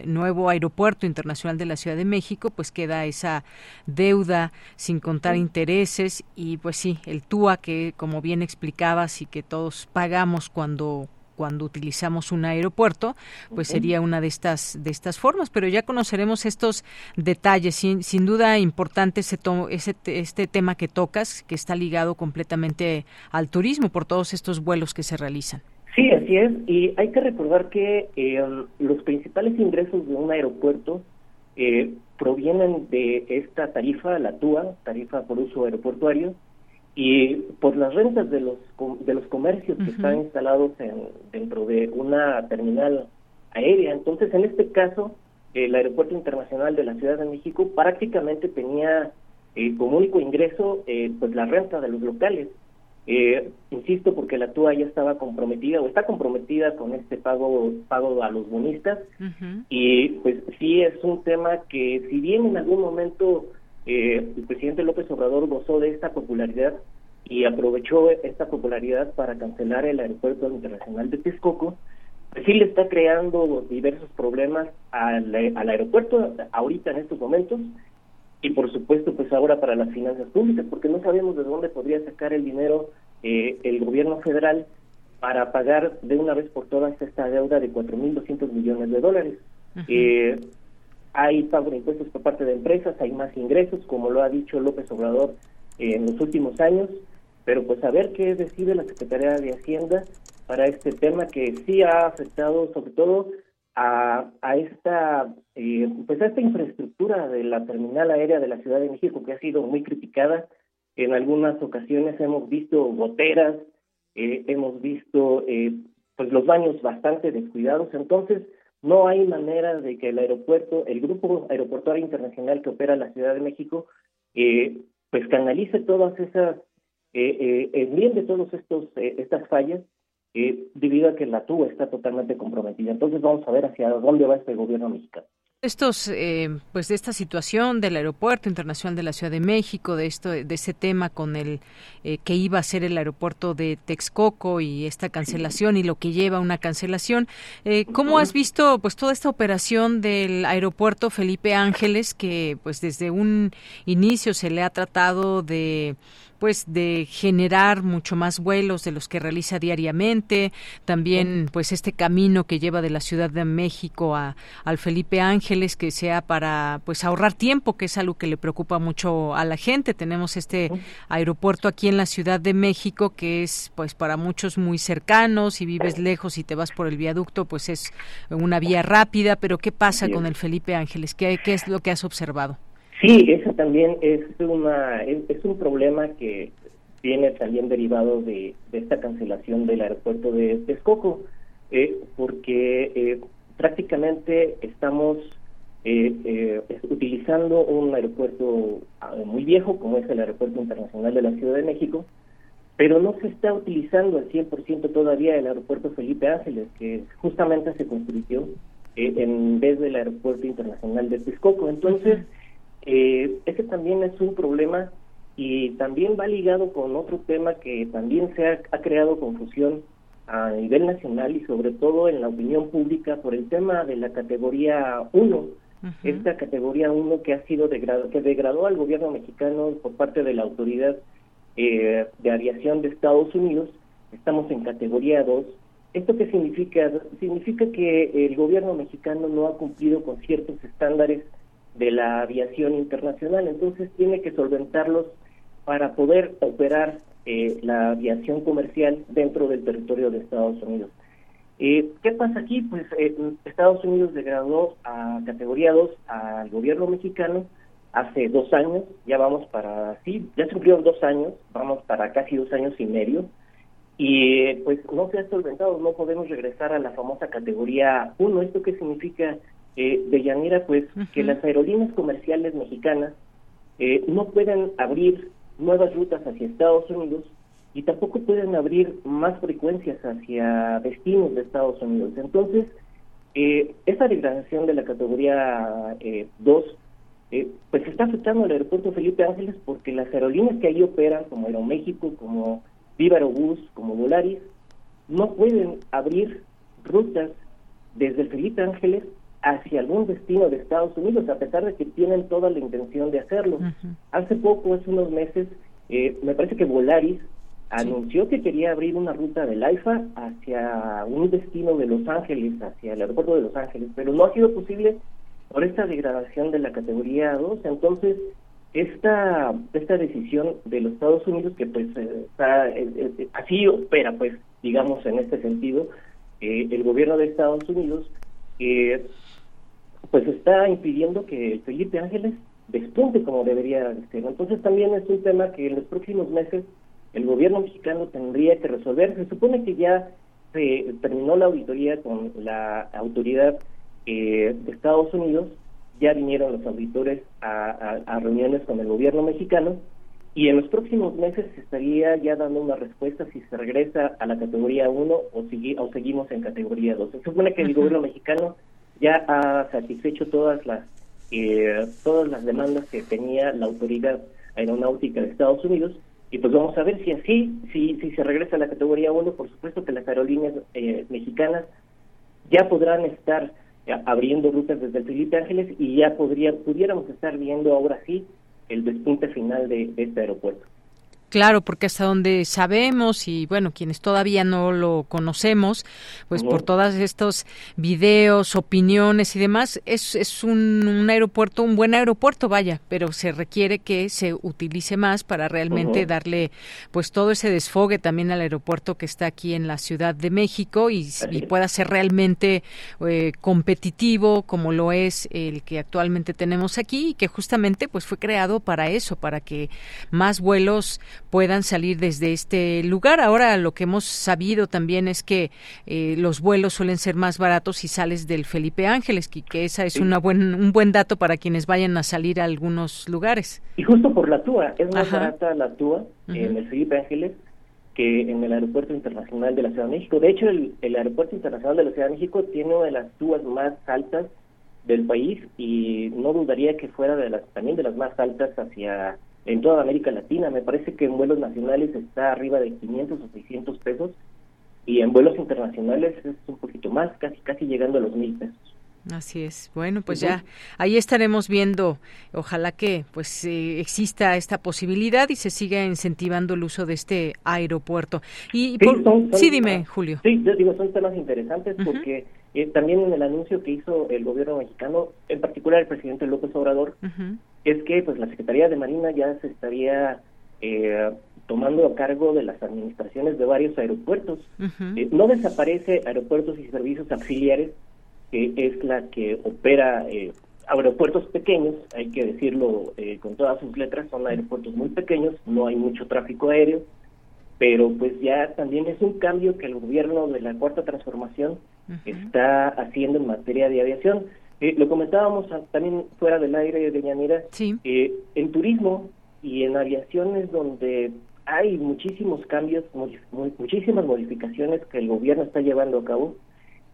nuevo Aeropuerto Internacional de la Ciudad de México, pues queda esa deuda sin contar intereses y pues sí, el TUA que como bien explicabas y que todos pagamos cuando cuando utilizamos un aeropuerto, pues sería una de estas de estas formas, pero ya conoceremos estos detalles. Sin, sin duda importante ese, ese este tema que tocas, que está ligado completamente al turismo por todos estos vuelos que se realizan. Sí, así es. Y hay que recordar que eh, los principales ingresos de un aeropuerto eh, provienen de esta tarifa, la TUA, tarifa por uso aeroportuario, y por las rentas de los de los comercios que están instalados en, dentro de una terminal aérea. Entonces, en este caso, el Aeropuerto Internacional de la Ciudad de México prácticamente tenía eh, como único ingreso eh, pues la renta de los locales. Eh, insisto, porque la TUA ya estaba comprometida o está comprometida con este pago pago a los bonistas y pues sí es un tema que si bien en algún momento eh, el presidente López Obrador gozó de esta popularidad y aprovechó esta popularidad para cancelar el aeropuerto internacional de Texcoco, pues sí le está creando diversos problemas al, aeropuerto ahorita en estos momentos y por supuesto pues ahora para las finanzas públicas porque no sabemos de dónde podría sacar el dinero eh, el gobierno federal para pagar de una vez por todas esta deuda de 4.200 millones de dólares. eh, hay pago de impuestos por parte de empresas, hay más ingresos, como lo ha dicho López Obrador en los últimos años, pero pues a ver qué decide la Secretaría de Hacienda para este tema que sí ha afectado sobre todo a, a esta eh, pues a esta infraestructura de la terminal aérea de la Ciudad de México que ha sido muy criticada. En algunas ocasiones hemos visto goteras eh, hemos visto eh, pues los baños bastante descuidados. Entonces no hay manera de que el aeropuerto, el grupo aeroportuario internacional que opera la Ciudad de México, eh, pues canalice todas esas, eh, eh, de todos estos eh, estas fallas, eh, debido a que la TUA está totalmente comprometida. Entonces vamos a ver hacia dónde va este gobierno mexicano estos eh, pues de esta situación del aeropuerto internacional de la Ciudad de México de esto de ese tema con el eh, que iba a ser el aeropuerto de Texcoco y esta cancelación y lo que lleva una cancelación eh, cómo has visto pues toda esta operación del aeropuerto Felipe Ángeles que pues desde un inicio se le ha tratado de pues de generar mucho más vuelos de los que realiza diariamente, también pues este camino que lleva de la Ciudad de México a al Felipe Ángeles que sea para pues ahorrar tiempo, que es algo que le preocupa mucho a la gente. Tenemos este aeropuerto aquí en la Ciudad de México que es pues para muchos muy cercanos, si vives lejos y te vas por el viaducto, pues es una vía rápida, pero ¿qué pasa con el Felipe Ángeles? ¿Qué, qué es lo que has observado? Sí, eso también es una es, un problema que viene también derivado de, esta cancelación del aeropuerto de Texcoco, eh, porque eh, prácticamente estamos eh, utilizando un aeropuerto ah, muy viejo, como es el Aeropuerto Internacional de la Ciudad de México, pero no se está utilizando al 100% todavía el aeropuerto Felipe Ángeles, que justamente se construyó en vez del aeropuerto internacional de Texcoco. Entonces, eh, ese también es un problema y también va ligado con otro tema que también se ha, creado confusión a nivel nacional y sobre todo en la opinión pública por el tema de la categoría 1, esta categoría 1 que ha sido degradado, que degradó al gobierno mexicano por parte de la autoridad eh, de Aviación de Estados Unidos, estamos en categoría 2. ¿Esto qué significa? Significa que el gobierno mexicano no ha cumplido con ciertos estándares de la aviación internacional, entonces tiene que solventarlos para poder operar eh, la aviación comercial dentro del territorio de Estados Unidos. Eh, ¿Qué pasa aquí? Pues eh, Estados Unidos degradó a categoría 2 al gobierno mexicano hace dos años, ya vamos para, sí, ya se cumplieron dos años, vamos para casi dos años y medio, y pues no se ha solventado, no podemos regresar a la famosa categoría 1. ¿Esto qué significa, eh, de Yanira? Pues que las aerolíneas comerciales mexicanas eh, no pueden abrir nuevas rutas hacia Estados Unidos y tampoco pueden abrir más frecuencias hacia destinos de Estados Unidos. Entonces, eh, esa degradación de la categoría 2 eh, eh, pues está afectando al aeropuerto Felipe Ángeles porque las aerolíneas que ahí operan, como Aeroméxico, como Viva Aerobús, como Volaris, no pueden abrir rutas desde el Felipe Ángeles hacia algún destino de Estados Unidos, a pesar de que tienen toda la intención de hacerlo. Hace poco, hace unos meses, eh, me parece que Volaris anunció que quería abrir una ruta del AIFA hacia un destino de Los Ángeles, hacia el aeropuerto de Los Ángeles, pero no ha sido posible por esta degradación de la categoría 2. Entonces, esta esta decisión de los Estados Unidos, que pues eh, está, así opera, pues, digamos, en este sentido, eh, el gobierno de Estados Unidos, eh, pues está impidiendo que Felipe Ángeles despunte como debería ser. Entonces también es un tema que en los próximos meses el gobierno mexicano tendría que resolver. Se supone que ya se terminó la auditoría con la autoridad eh, de Estados Unidos, ya vinieron los auditores a, reuniones con el gobierno mexicano y en los próximos meses se estaría ya dando una respuesta si se regresa a la categoría 1 o, o seguimos en categoría 2. Se supone que el gobierno mexicano ya ha satisfecho todas las eh, todas las demandas que tenía la autoridad aeronáutica de Estados Unidos y pues vamos a ver si así, si, si se regresa a la categoría 1, por supuesto que las aerolíneas eh, mexicanas ya podrán estar abriendo rutas desde el Felipe Ángeles y ya podría, pudiéramos estar viendo ahora sí el despunte final de este aeropuerto. Claro, porque hasta donde sabemos y bueno, quienes todavía no lo conocemos, pues por todos estos videos, opiniones y demás, es, es un, aeropuerto, un buen aeropuerto, vaya, pero se requiere que se utilice más para realmente darle pues todo ese desfogue también al aeropuerto que está aquí en la Ciudad de México y, pueda ser realmente eh, competitivo como lo es el que actualmente tenemos aquí y que justamente pues fue creado para eso, para que más vuelos puedan salir desde este lugar. Ahora lo que hemos sabido también es que eh, los vuelos suelen ser más baratos si sales del Felipe Ángeles, que, que esa es una buen, un buen dato para quienes vayan a salir a algunos lugares. Y justo por la TUA, es más barata la TUA en el Felipe Ángeles que en el Aeropuerto Internacional de la Ciudad de México. De hecho, el, el Aeropuerto Internacional de la Ciudad de México tiene una de las TUAs más altas del país y no dudaría que fuera de las también de las más altas hacia en toda América Latina. Me parece que en vuelos nacionales está arriba de 500 o 600 pesos y en vuelos internacionales es un poquito más, casi casi llegando a los mil pesos. Así es. Bueno, pues ya ahí estaremos viendo. Ojalá que pues eh, exista esta posibilidad y se siga incentivando el uso de este aeropuerto. Y sí, dime, Julio. Sí, yo digo son temas interesantes porque eh, también en el anuncio que hizo el gobierno mexicano, en particular el presidente López Obrador, es que pues la Secretaría de Marina ya se estaría eh, tomando a cargo de las administraciones de varios aeropuertos. Eh, no desaparece aeropuertos y servicios auxiliares, que es la que opera eh, aeropuertos pequeños, hay que decirlo con todas sus letras, son aeropuertos muy pequeños, no hay mucho tráfico aéreo, pero pues ya también es un cambio que el gobierno de la Cuarta Transformación está haciendo en materia de aviación. Eh, lo comentábamos también fuera del aire de Yanira, eh, en turismo y en aviaciones donde hay muchísimos cambios, muchísimas modificaciones que el gobierno está llevando a cabo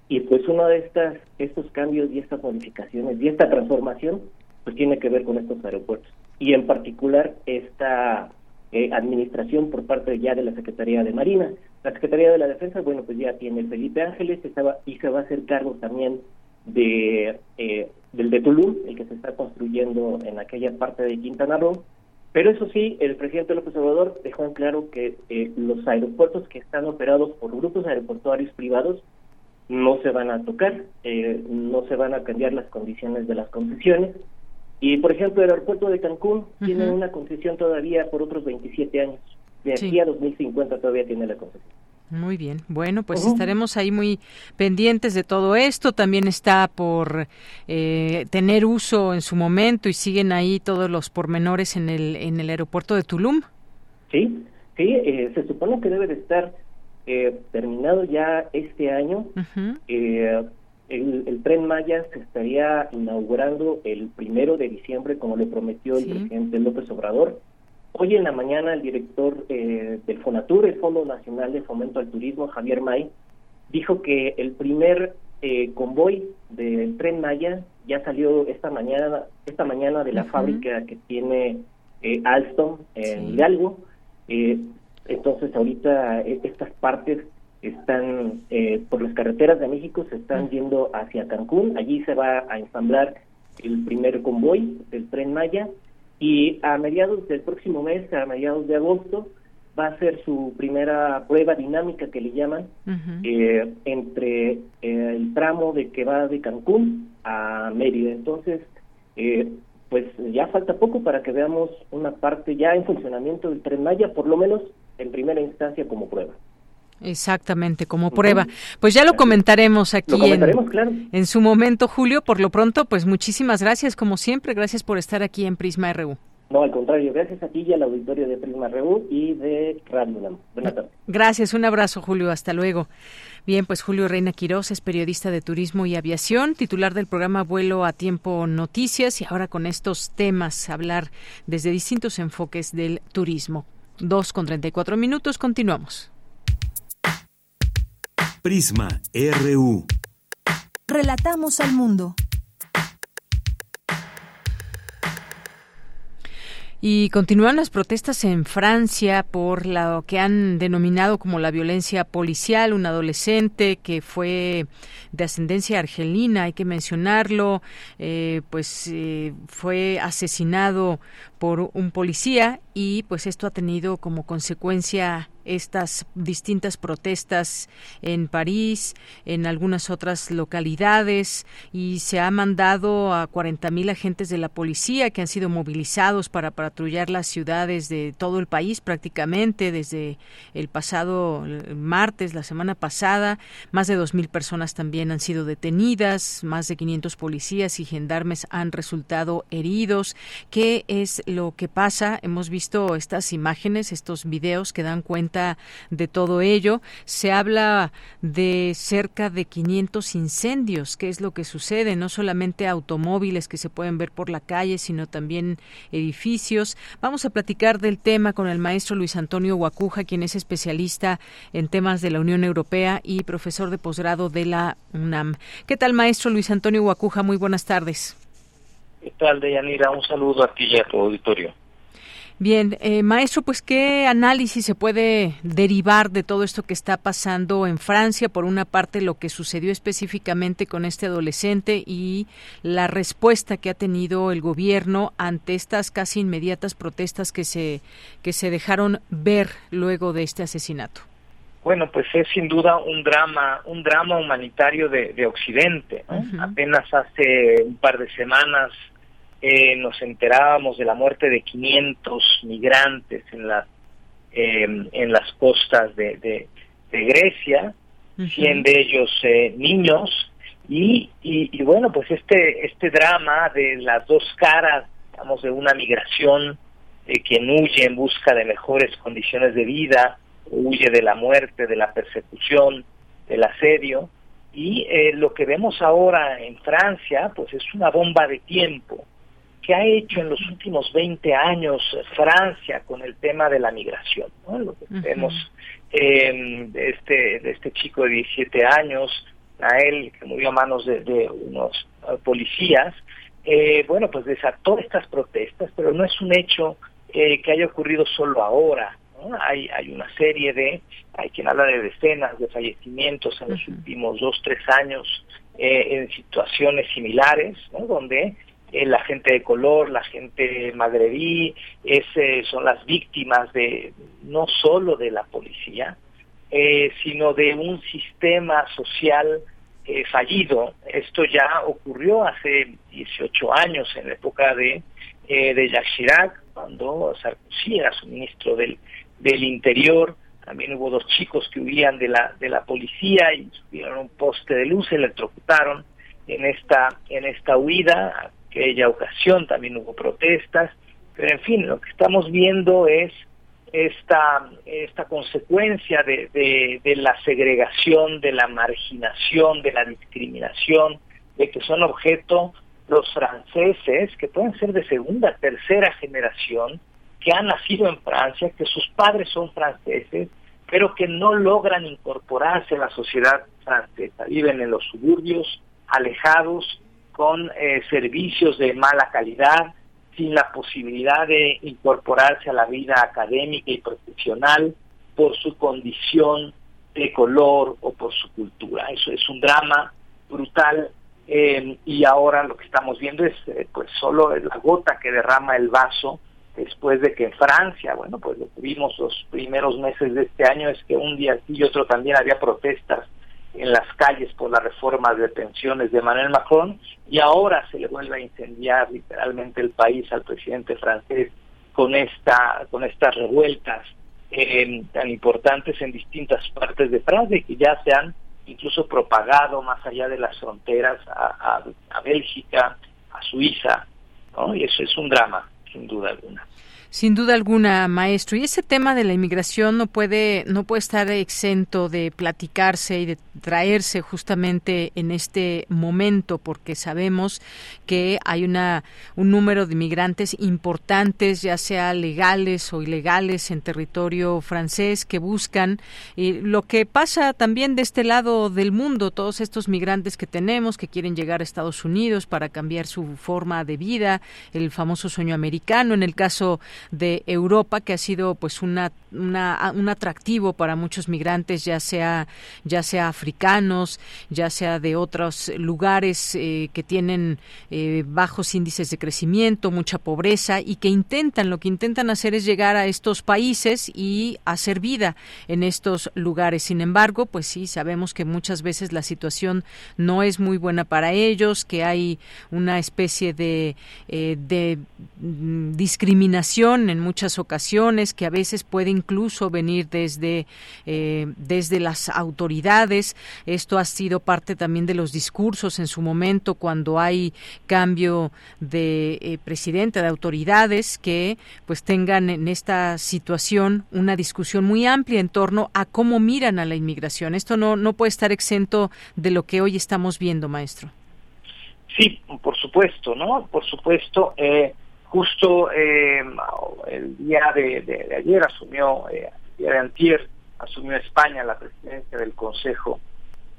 y pues uno de estas estos cambios y estas modificaciones y esta transformación pues tiene que ver con estos aeropuertos y en particular esta eh, administración por parte ya de la Secretaría de Marina. La Secretaría de la Defensa, bueno, pues ya tiene Felipe Ángeles estaba, y se va a hacer cargo también de eh, del de Tulum, el que se está construyendo en aquella parte de Quintana Roo, Pero eso sí, el presidente López Obrador dejó en claro que eh, los aeropuertos que están operados por grupos aeroportuarios privados no se van a tocar, eh, no se van a cambiar las condiciones de las concesiones. Y, por ejemplo, el aeropuerto de Cancún tiene una concesión todavía por otros 27 años. De aquí a 2050 todavía tiene la concesión. Muy bien. Bueno, pues estaremos ahí muy pendientes de todo esto. También está por eh, tener uso en su momento y siguen ahí todos los pormenores en el, en el aeropuerto de Tulum. Sí, sí, eh, se supone que debe de estar eh, terminado ya este año. El, el, tren Maya se estaría inaugurando el primero de diciembre, como le prometió el presidente López Obrador. Hoy en la mañana el director eh, del FONATUR, el Fondo Nacional de Fomento al Turismo, Javier May, dijo que el primer eh, convoy del tren Maya ya salió esta mañana esta mañana de la fábrica que tiene eh, Alstom en Hidalgo. Eh, entonces ahorita estas partes están por las carreteras de México se están yendo hacia Cancún. Allí se va a ensamblar el primer convoy del tren Maya y a mediados del próximo mes, a mediados de agosto, va a ser su primera prueba dinámica que le llaman eh, entre eh, el tramo de que va de Cancún a Mérida. Entonces, eh, pues ya falta poco para que veamos una parte ya en funcionamiento del tren Maya, por lo menos en primera instancia como prueba. Exactamente, como prueba. Pues ya lo comentaremos aquí en, su momento, Julio. Por lo pronto, pues muchísimas gracias, como siempre. Gracias por estar aquí en Prisma RU. No, al contrario, gracias a ti y al auditorio de Prisma RU y de Radio Buenas tardes. Gracias, un abrazo, Julio. Hasta luego. Bien, pues Julio Reina Quirós es periodista de turismo y aviación, titular del programa Vuelo a Tiempo Noticias y ahora con estos temas hablar desde distintos enfoques del turismo. Dos con treinta y cuatro minutos, continuamos. Prisma RU. Relatamos al mundo. Y continúan las protestas en Francia por lo que han denominado como la violencia policial. Un adolescente que fue de ascendencia argelina, hay que mencionarlo, eh, pues eh, fue asesinado por un policía y pues esto ha tenido como consecuencia estas distintas protestas en París, en algunas otras localidades y se ha mandado a 40.000 agentes de la policía que han sido movilizados para patrullar las ciudades de todo el país prácticamente desde el pasado martes, la semana pasada. Más de 2.000 personas también han sido detenidas, más de 500 policías y gendarmes han resultado heridos. ¿Qué es lo que pasa. Hemos visto estas imágenes, estos videos que dan cuenta de todo ello. Se habla de cerca de 500 incendios. ¿Qué es lo que sucede? No solamente automóviles que se pueden ver por la calle, sino también edificios. Vamos a platicar del tema con el maestro Luis Antonio Guacuja, quien es especialista en temas de la Unión Europea y profesor de posgrado de la UNAM. ¿Qué tal, maestro Luis Antonio Guacuja? Muy buenas tardes. ¿Qué tal, Deyanira? Un saludo a a tu auditorio. Bien, eh, maestro, pues qué análisis se puede derivar de todo esto que está pasando en Francia, por una parte lo que sucedió específicamente con este adolescente y la respuesta que ha tenido el gobierno ante estas casi inmediatas protestas que se que se dejaron ver luego de este asesinato. Bueno, pues es sin duda un drama, un drama humanitario de, Occidente. Apenas hace un par de semanas eh, nos enterábamos de la muerte de 500 migrantes en las eh, en las costas de, de, Grecia, 100 de ellos eh, niños y, y, bueno pues este este drama de las dos caras digamos de una migración eh, quien huye en busca de mejores condiciones de vida huye de la muerte de la persecución del asedio y lo que vemos ahora en Francia pues es una bomba de tiempo que ha hecho en los últimos 20 años Francia con el tema de la migración. ¿no? Lo que vemos eh, de, este, de este chico de 17 años, a él que murió a manos de, unos eh, policías, eh, bueno, pues desató estas protestas, pero no es un hecho eh, que haya ocurrido solo ahora. ¿no? Hay, hay una serie de, hay quien habla de decenas de fallecimientos en los últimos dos, tres años en situaciones similares, ¿no? donde la gente de color, la gente magrebí, es, son las víctimas de no solo de la policía, sino de un sistema social fallido. Esto ya ocurrió hace 18 años, en la época de, de Jacques Chirac, cuando Sarkozy era su ministro del, del Interior, también hubo dos chicos que huían de la, de la policía y subieron un poste de luz, se electrocutaron en esta, en esta huida. Aquella ocasión también hubo protestas, pero en fin, lo que estamos viendo es esta, esta consecuencia de, de, de la segregación, de la marginación, de la discriminación, de que son objeto los franceses, que pueden ser de segunda, tercera generación, que han nacido en Francia, que sus padres son franceses, pero que no logran incorporarse a la sociedad francesa. Viven en los suburbios, alejados, con eh, servicios de mala calidad, sin la posibilidad de incorporarse a la vida académica y profesional por su condición de color o por su cultura. Eso es un drama brutal eh, y ahora lo que estamos viendo es eh, pues solo la gota que derrama el vaso después de que en Francia, bueno, pues lo que vimos los primeros meses de este año es que un día sí y otro también había protestas en las calles por la reforma de pensiones de Manuel Macron y ahora se le vuelve a incendiar literalmente el país al presidente francés con esta con estas revueltas eh, tan importantes en distintas partes de Francia que ya se han incluso propagado más allá de las fronteras a, a, a Bélgica, a Suiza, ¿no? Y eso es un drama sin duda alguna. Sin duda alguna, maestro. Y ese tema de la inmigración no puede, no puede estar exento de platicarse y de traerse justamente en este momento, porque sabemos que hay una, un número de inmigrantes importantes, ya sea legales o ilegales, en territorio francés, que buscan y lo que pasa también de este lado del mundo, todos estos migrantes que tenemos, que quieren llegar a Estados Unidos para cambiar su forma de vida, el famoso sueño americano, en el caso de Europa que ha sido pues una, un atractivo para muchos migrantes ya sea ya sea africanos ya sea de otros lugares eh, que tienen eh, bajos índices de crecimiento mucha pobreza y que intentan lo que intentan hacer es llegar a estos países y hacer vida en estos lugares. Sin embargo pues sí sabemos que muchas veces la situación no es muy buena para ellos que hay una especie de, eh, de mm, en muchas ocasiones, que a veces puede incluso venir desde, eh, desde las autoridades. Esto ha sido parte también de los discursos en su momento cuando hay cambio de eh, presidente, de autoridades, que pues tengan en esta situación una discusión muy amplia en torno a cómo miran a la inmigración. Esto no, no puede estar exento de lo que hoy estamos viendo, maestro. Sí, por supuesto, ¿no? Por supuesto. Eh, Justo eh, el día de, ayer asumió, eh, el día de antier, asumió España la presidencia del Consejo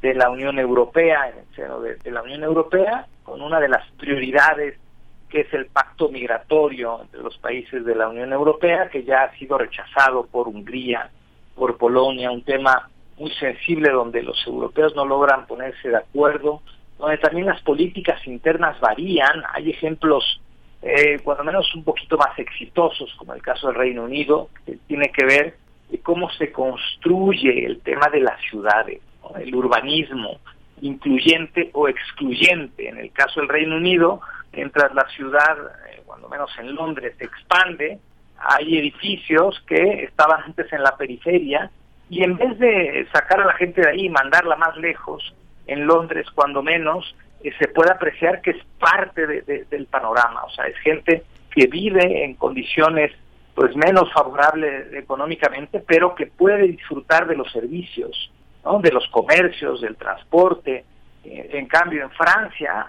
de la Unión Europea, en el seno de, la Unión Europea, con una de las prioridades que es el pacto migratorio entre los países de la Unión Europea, que ya ha sido rechazado por Hungría, por Polonia, un tema muy sensible donde los europeos no logran ponerse de acuerdo, donde también las políticas internas varían. Hay ejemplos eh, cuando menos un poquito más exitosos, como el caso del Reino Unido, tiene que ver de cómo se construye el tema de las ciudades, el urbanismo incluyente o excluyente. En el caso del Reino Unido, mientras la ciudad, eh, cuando menos en Londres, se expande, hay edificios que estaban antes en la periferia y en vez de sacar a la gente de ahí y mandarla más lejos, en Londres cuando menos, se puede apreciar que es parte del panorama, o sea, es gente que vive en condiciones pues menos favorables económicamente, pero que puede disfrutar de los servicios, ¿no? de los comercios, del transporte. Eh, en cambio, en Francia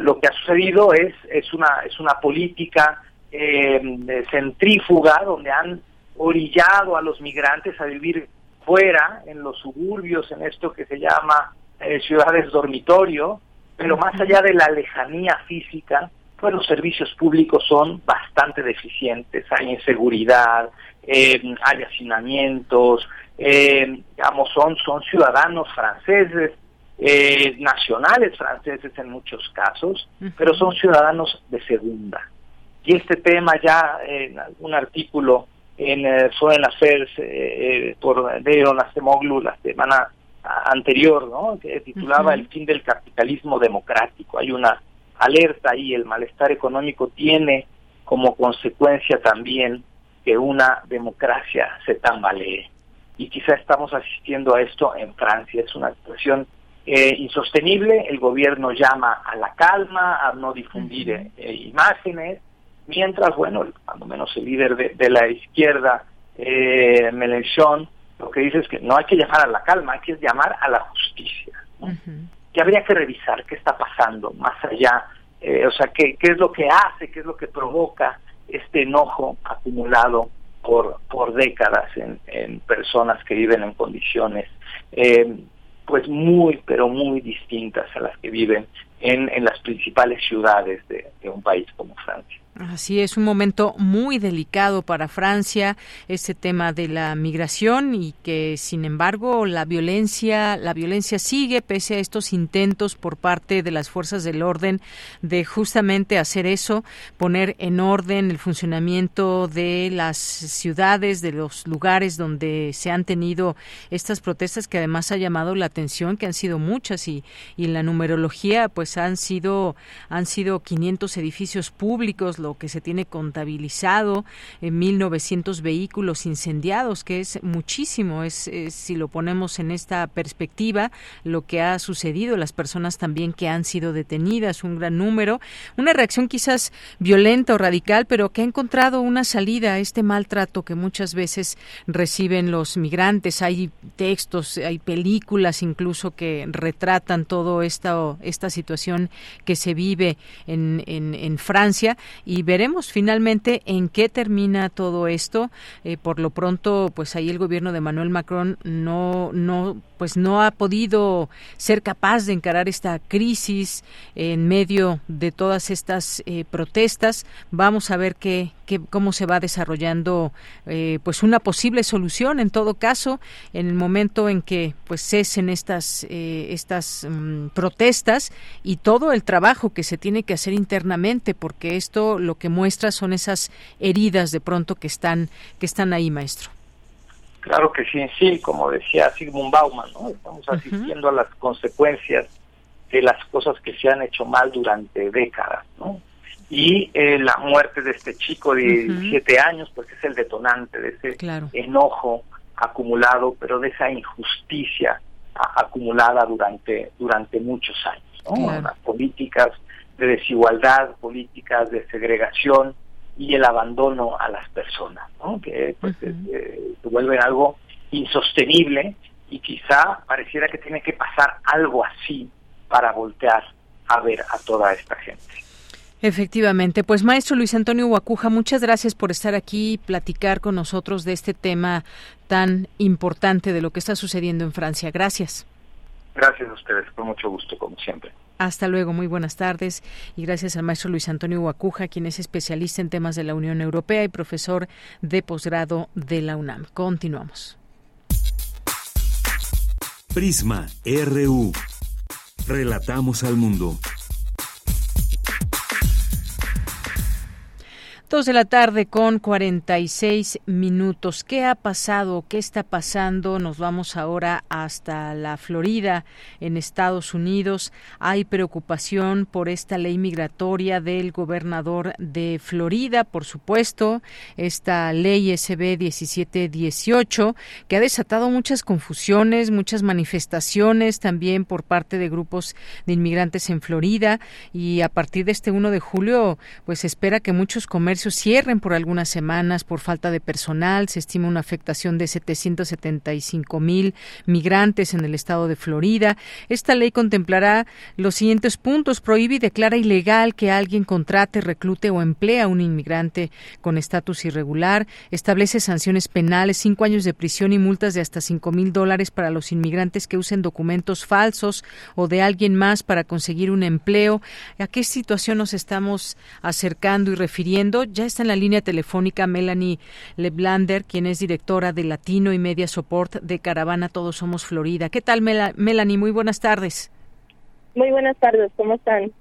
lo que ha sucedido es es una es una política eh, centrífuga donde han orillado a los migrantes a vivir fuera, en los suburbios, en esto que se llama eh, ciudades dormitorio, pero más allá de la lejanía física, pues los servicios públicos son bastante deficientes, hay inseguridad, eh, hay hacinamientos, eh, digamos, son, son ciudadanos franceses eh, nacionales franceses en muchos casos, pero son ciudadanos de segunda. Y este tema ya en algún artículo en eh, Foreign Affairs eh, por Deon Acemoglu la semana anterior, ¿no? que titulaba El fin del capitalismo democrático. Hay una alerta ahí, el malestar económico tiene como consecuencia también que una democracia se tambalee. Y quizá estamos asistiendo a esto en Francia. Es una situación eh, insostenible. El gobierno llama a la calma, a no difundir eh, imágenes, mientras, bueno, cuando menos el líder de, la izquierda, eh, Mélenchon, lo que dice es que no hay que llamar a la calma, hay que llamar a la justicia. Que habría que revisar qué está pasando más allá, eh, o sea, qué, qué es lo que hace, qué es lo que provoca este enojo acumulado por, por décadas en, en personas que viven en condiciones eh, pues muy, pero muy distintas a las que viven en, en las principales ciudades de un país como Francia. Así es, un momento muy delicado para Francia, ese tema de la migración y que, sin embargo, la violencia, la violencia sigue pese a estos intentos por parte de las fuerzas del orden de justamente hacer eso, poner en orden el funcionamiento de las ciudades, de los lugares donde se han tenido estas protestas que además ha llamado la atención, que han sido muchas y, y la numerología, pues han sido han sido 500 edificios públicos que se tiene contabilizado en 1.900 vehículos incendiados, que es muchísimo, es, si lo ponemos en esta perspectiva, lo que ha sucedido, las personas también que han sido detenidas, un gran número, una reacción quizás violenta o radical, pero que ha encontrado una salida a este maltrato que muchas veces reciben los migrantes. Hay textos, hay películas incluso que retratan todo esta, esta situación que se vive en, en, en Francia y y veremos finalmente en qué termina todo esto. Eh, por lo pronto, pues ahí el gobierno de Manuel Macron no, no, pues no ha podido ser capaz de encarar esta crisis en medio de todas estas eh, protestas. Vamos a ver qué, qué, cómo se va desarrollando, eh, pues una posible solución en todo caso en el momento en que pues cesen estas estas mm, protestas y todo el trabajo que se tiene que hacer internamente, porque esto lo que muestra son esas heridas de pronto que están que están ahí, maestro. Claro que sí, sí, como decía Sigmund Bauman, ¿no? Estamos asistiendo a las consecuencias de las cosas que se han hecho mal durante décadas, ¿no? Y eh, la muerte de este chico de 17 años, pues es el detonante de ese enojo acumulado, pero de esa injusticia acumulada durante durante muchos años, ¿no? Las políticas de desigualdad, políticas de segregación y el abandono a las personas, ¿no? que pues, eh, se vuelven algo insostenible y quizá pareciera que tiene que pasar algo así para voltear a ver a toda esta gente. Efectivamente, pues maestro Luis Antonio Guacuja, muchas gracias por estar aquí y platicar con nosotros de este tema tan importante de lo que está sucediendo en Francia. Gracias. Gracias a ustedes, con mucho gusto, como siempre. Hasta luego, muy buenas tardes y gracias al maestro Luis Antonio Guacuja, quien es especialista en temas de la Unión Europea y profesor de posgrado de la UNAM. Continuamos. Prisma RU. Relatamos al mundo. Dos de la tarde con 46 minutos. ¿Qué ha pasado? ¿Qué está pasando? Nos vamos ahora hasta la Florida, en Estados Unidos. Hay preocupación por esta ley migratoria del gobernador de Florida, por supuesto, esta ley SB 1718, que ha desatado muchas confusiones, muchas manifestaciones también por parte de grupos de inmigrantes en Florida. Y a partir de este 1 de julio, pues espera que muchos comercios cierren por algunas semanas por falta de personal. Se estima una afectación de 775 mil migrantes en el estado de Florida. Esta ley contemplará los siguientes puntos. Prohíbe y declara ilegal que alguien contrate, reclute o emplee a un inmigrante con estatus irregular. Establece sanciones penales, cinco años de prisión y multas de hasta cinco mil dólares para los inmigrantes que usen documentos falsos o de alguien más para conseguir un empleo. ¿A qué situación nos estamos acercando y refiriendo? Ya está en la línea telefónica Melanie Leblander, quien es directora de Latino y Media Support de Caravana Todos Somos Florida. ¿Qué tal, Melanie? Muy buenas tardes. Muy buenas tardes, ¿cómo están?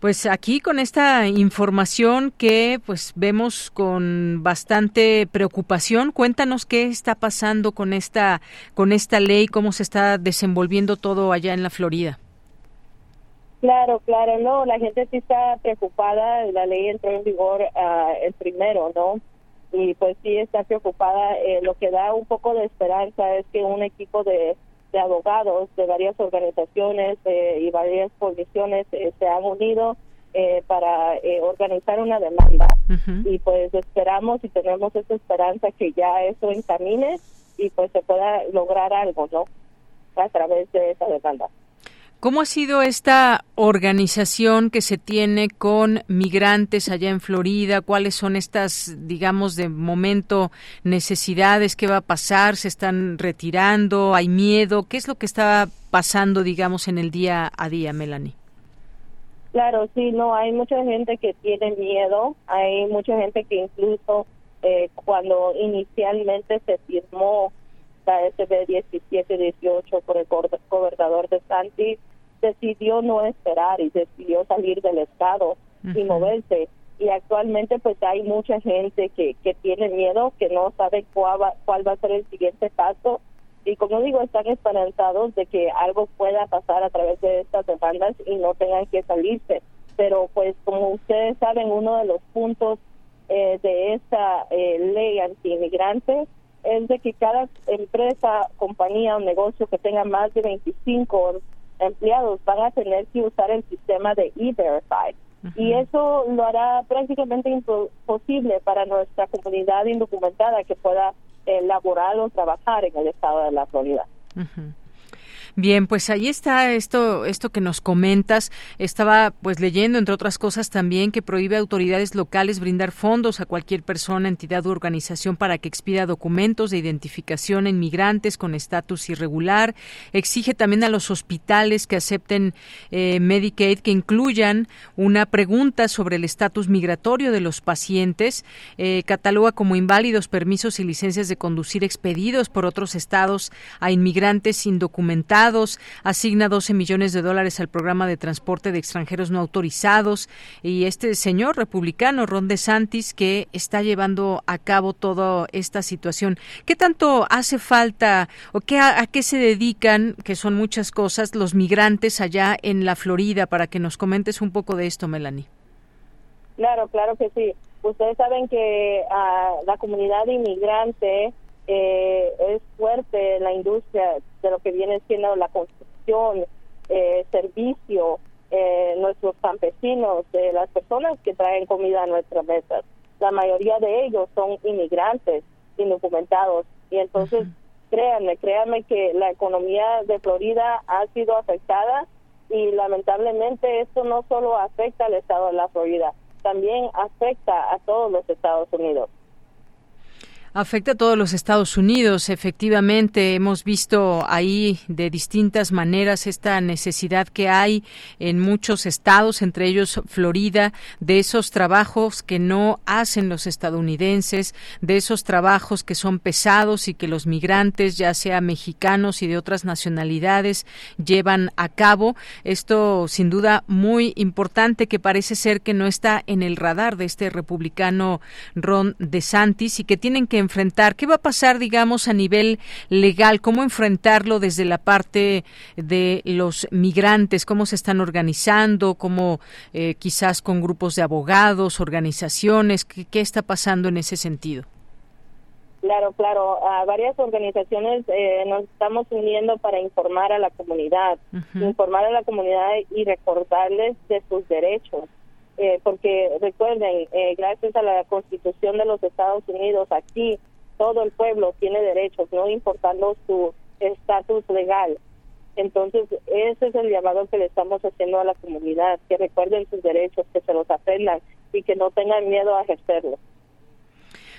Pues aquí con esta información que pues vemos con bastante preocupación, cuéntanos qué está pasando con esta con esta ley, cómo se está desenvolviendo todo allá en la Florida. Claro, claro, no, la gente sí está preocupada, la ley entró en vigor uh, el primero, ¿no? Y pues sí está preocupada, eh, lo que da un poco de esperanza es que un equipo de, de abogados de varias organizaciones eh, y varias coaliciones eh, se han unido eh, para eh, organizar una demanda y pues esperamos y tenemos esa esperanza que ya eso encamine y pues se pueda lograr algo, ¿no? A través de esa demanda. ¿Cómo ha sido esta organización que se tiene con migrantes allá en Florida? ¿Cuáles son estas, digamos, de momento necesidades? ¿Qué va a pasar? ¿Se están retirando? ¿Hay miedo? ¿Qué es lo que está pasando, digamos, en el día a día, Melanie? Claro, sí, no, hay mucha gente que tiene miedo, hay mucha gente que incluso eh, cuando inicialmente se firmó la SB 1718 por el gobernador de Santi, decidió no esperar y decidió salir del estado y moverse. Y actualmente pues hay mucha gente que, que tiene miedo, que no sabe cuál va, cuál va a ser el siguiente paso. Y como digo, están esperanzados de que algo pueda pasar a través de estas demandas y no tengan que salirse. Pero pues como ustedes saben, uno de los puntos eh, de esta eh, ley anti-inmigrante es de que cada empresa, compañía o negocio que tenga más de 25 empleados van a tener que usar el sistema de E-Verify. Y eso lo hará prácticamente imposible para nuestra comunidad indocumentada que pueda elaborar o trabajar en el estado de la Florida. Bien, pues ahí está esto, esto que nos comentas. Estaba pues leyendo, entre otras cosas, también que prohíbe a autoridades locales brindar fondos a cualquier persona, entidad u organización para que expida documentos de identificación en migrantes con estatus irregular. Exige también a los hospitales que acepten eh, Medicaid que incluyan una pregunta sobre el estatus migratorio de los pacientes. Eh, cataloga como inválidos permisos y licencias de conducir expedidos por otros estados a inmigrantes indocumentados asigna 12 millones de dólares al programa de transporte de extranjeros no autorizados y este señor republicano, Ron DeSantis, que está llevando a cabo toda esta situación. ¿Qué tanto hace falta o qué, a, qué se dedican, que son muchas cosas, los migrantes allá en la Florida? Para que nos comentes un poco de esto, Melanie. Claro, claro que sí. Ustedes saben que uh, la comunidad inmigrante eh, es fuerte la industria de lo que viene siendo la construcción, eh, servicio, eh, nuestros campesinos, de las personas que traen comida a nuestras mesas. La mayoría de ellos son inmigrantes indocumentados y entonces créanme, créanme que la economía de Florida ha sido afectada y lamentablemente esto no solo afecta al estado de la Florida, también afecta a todos los Estados Unidos. Afecta a todos los Estados Unidos. Efectivamente, hemos visto ahí de distintas maneras esta necesidad que hay en muchos estados, entre ellos Florida, de esos trabajos que no hacen los estadounidenses, de esos trabajos que son pesados y que los migrantes, ya sea mexicanos y de otras nacionalidades, llevan a cabo. Esto, sin duda, muy importante que parece ser que no está en el radar de este republicano Ron DeSantis y que tienen que enfrentar? ¿Qué va a pasar, digamos, a nivel legal? ¿Cómo enfrentarlo desde la parte de los migrantes? ¿Cómo se están organizando? ¿Cómo eh, quizás con grupos de abogados, organizaciones? ¿Qué, está pasando en ese sentido? Claro, claro. A varias organizaciones eh, nos estamos uniendo para informar a la comunidad, informar a la comunidad y recordarles de sus derechos. Eh, porque recuerden, eh, gracias a la Constitución de los Estados Unidos, aquí todo el pueblo tiene derechos, no importando su estatus legal. Entonces, ese es el llamado que le estamos haciendo a la comunidad, que recuerden sus derechos, que se los aprendan y que no tengan miedo a ejercerlos.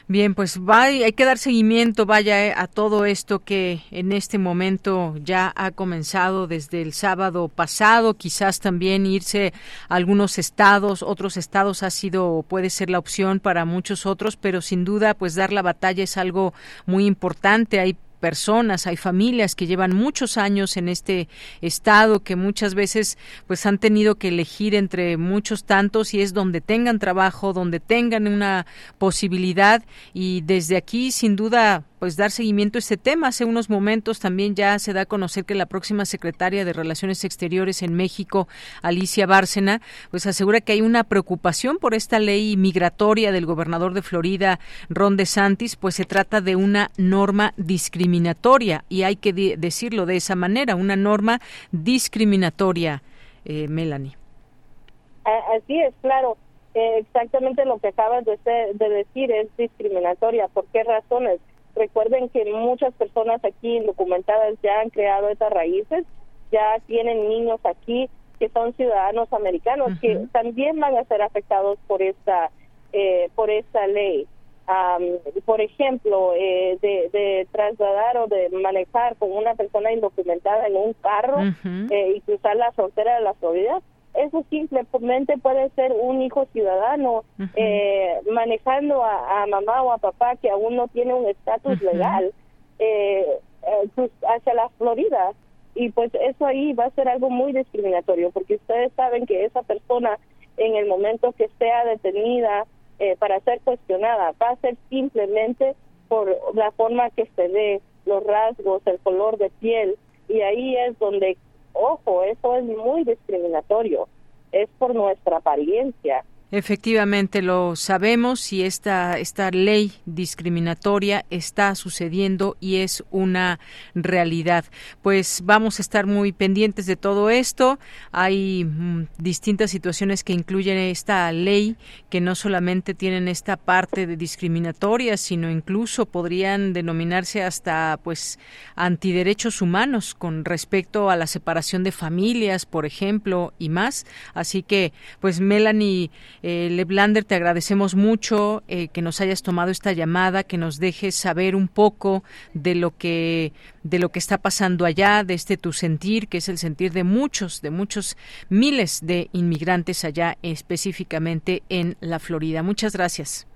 Bien, pues va, hay que dar seguimiento, vaya, eh, a todo esto que en este momento ya ha comenzado desde el sábado pasado, quizás también irse a algunos estados, otros estados ha sido, puede ser la opción para muchos otros, pero sin duda, pues dar la batalla es algo muy importante. Hay personas, hay familias que llevan muchos años en este estado que muchas veces pues han tenido que elegir entre muchos tantos y es donde tengan trabajo, donde tengan una posibilidad y desde aquí sin duda pues dar seguimiento a este tema. Hace unos momentos también ya se da a conocer que la próxima secretaria de Relaciones Exteriores en México, Alicia Bárcena, pues asegura que hay una preocupación por esta ley migratoria del gobernador de Florida, Ron DeSantis, pues se trata de una norma discriminatoria y hay que decirlo de esa manera, una norma discriminatoria, eh, Melanie. Así es, claro. Eh, exactamente lo que acabas de, de decir es discriminatoria. ¿Por qué razones? Recuerden que muchas personas aquí documentadas ya han creado estas raíces, ya tienen niños aquí que son ciudadanos americanos que también van a ser afectados por esta eh, por esta ley. por ejemplo, eh, de, trasladar o de manejar con una persona indocumentada en un carro eh, y cruzar la frontera de la Florida, eso simplemente puede ser un hijo ciudadano eh, manejando a, mamá o a papá que aún no tiene un estatus legal eh, eh, pues, hacia la Florida. Y pues eso ahí va a ser algo muy discriminatorio, porque ustedes saben que esa persona en el momento que sea detenida para ser cuestionada va a ser simplemente por la forma que se ve, los rasgos, el color de piel, y ahí es donde ojo, eso es muy discriminatorio, es por nuestra apariencia, Efectivamente, lo sabemos y esta, esta ley discriminatoria está sucediendo y es una realidad. Pues vamos a estar muy pendientes de todo esto. Hay mm, distintas situaciones que incluyen esta ley que no solamente tienen esta parte de discriminatoria, sino incluso podrían denominarse hasta pues antiderechos humanos con respecto a la separación de familias, por ejemplo, y más. Así que, pues Melanie eh, Leblander, te agradecemos mucho eh, que nos hayas tomado esta llamada, que nos dejes saber un poco de lo que de lo que está pasando allá, de este tu sentir, que es el sentir de muchos, de muchos miles de inmigrantes allá, específicamente en la Florida. Muchas gracias.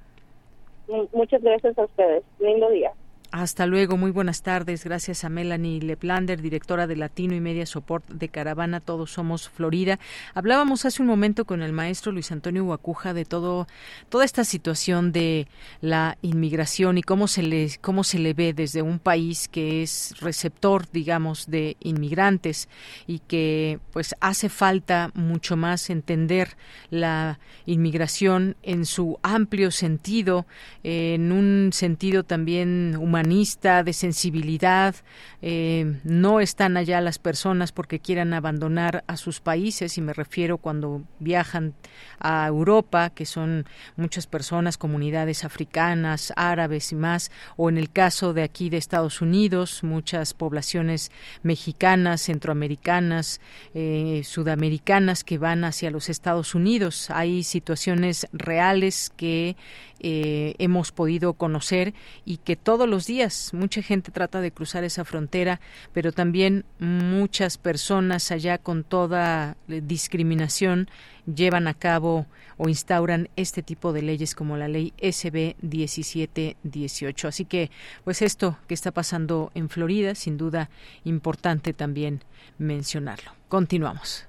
Muchas gracias a ustedes. Lindo día. Hasta luego, muy buenas tardes. Gracias a Melanie Leplander, directora de Latino y Media Support de Caravana Todos Somos Florida. Hablábamos hace un momento con el maestro Luis Antonio Huacuja de todo toda esta situación de la inmigración y cómo se le cómo se le ve desde un país que es receptor, digamos, de inmigrantes y que pues hace falta mucho más entender la inmigración en su amplio sentido, en un sentido también humanitario humanista, de sensibilidad. Eh, no están allá las personas porque quieran abandonar a sus países, y me refiero cuando viajan a Europa, que son muchas personas, comunidades africanas, árabes y más, o en el caso de aquí de Estados Unidos, muchas poblaciones mexicanas, centroamericanas, eh, sudamericanas que van hacia los Estados Unidos. Hay situaciones reales que eh, hemos podido conocer y que todos los días mucha gente trata de cruzar esa frontera, pero también muchas personas allá con toda eh, discriminación llevan a cabo o instauran este tipo de leyes como la ley SB 1718. Así que, pues esto que está pasando en Florida, sin duda importante también mencionarlo. Continuamos.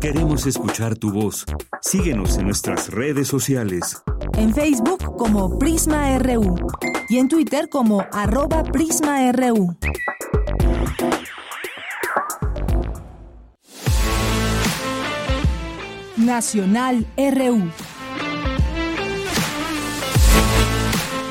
Queremos escuchar tu voz. Síguenos en nuestras redes sociales. En Facebook como Prisma RU y en Twitter como arroba PrismaRU. Nacional RU.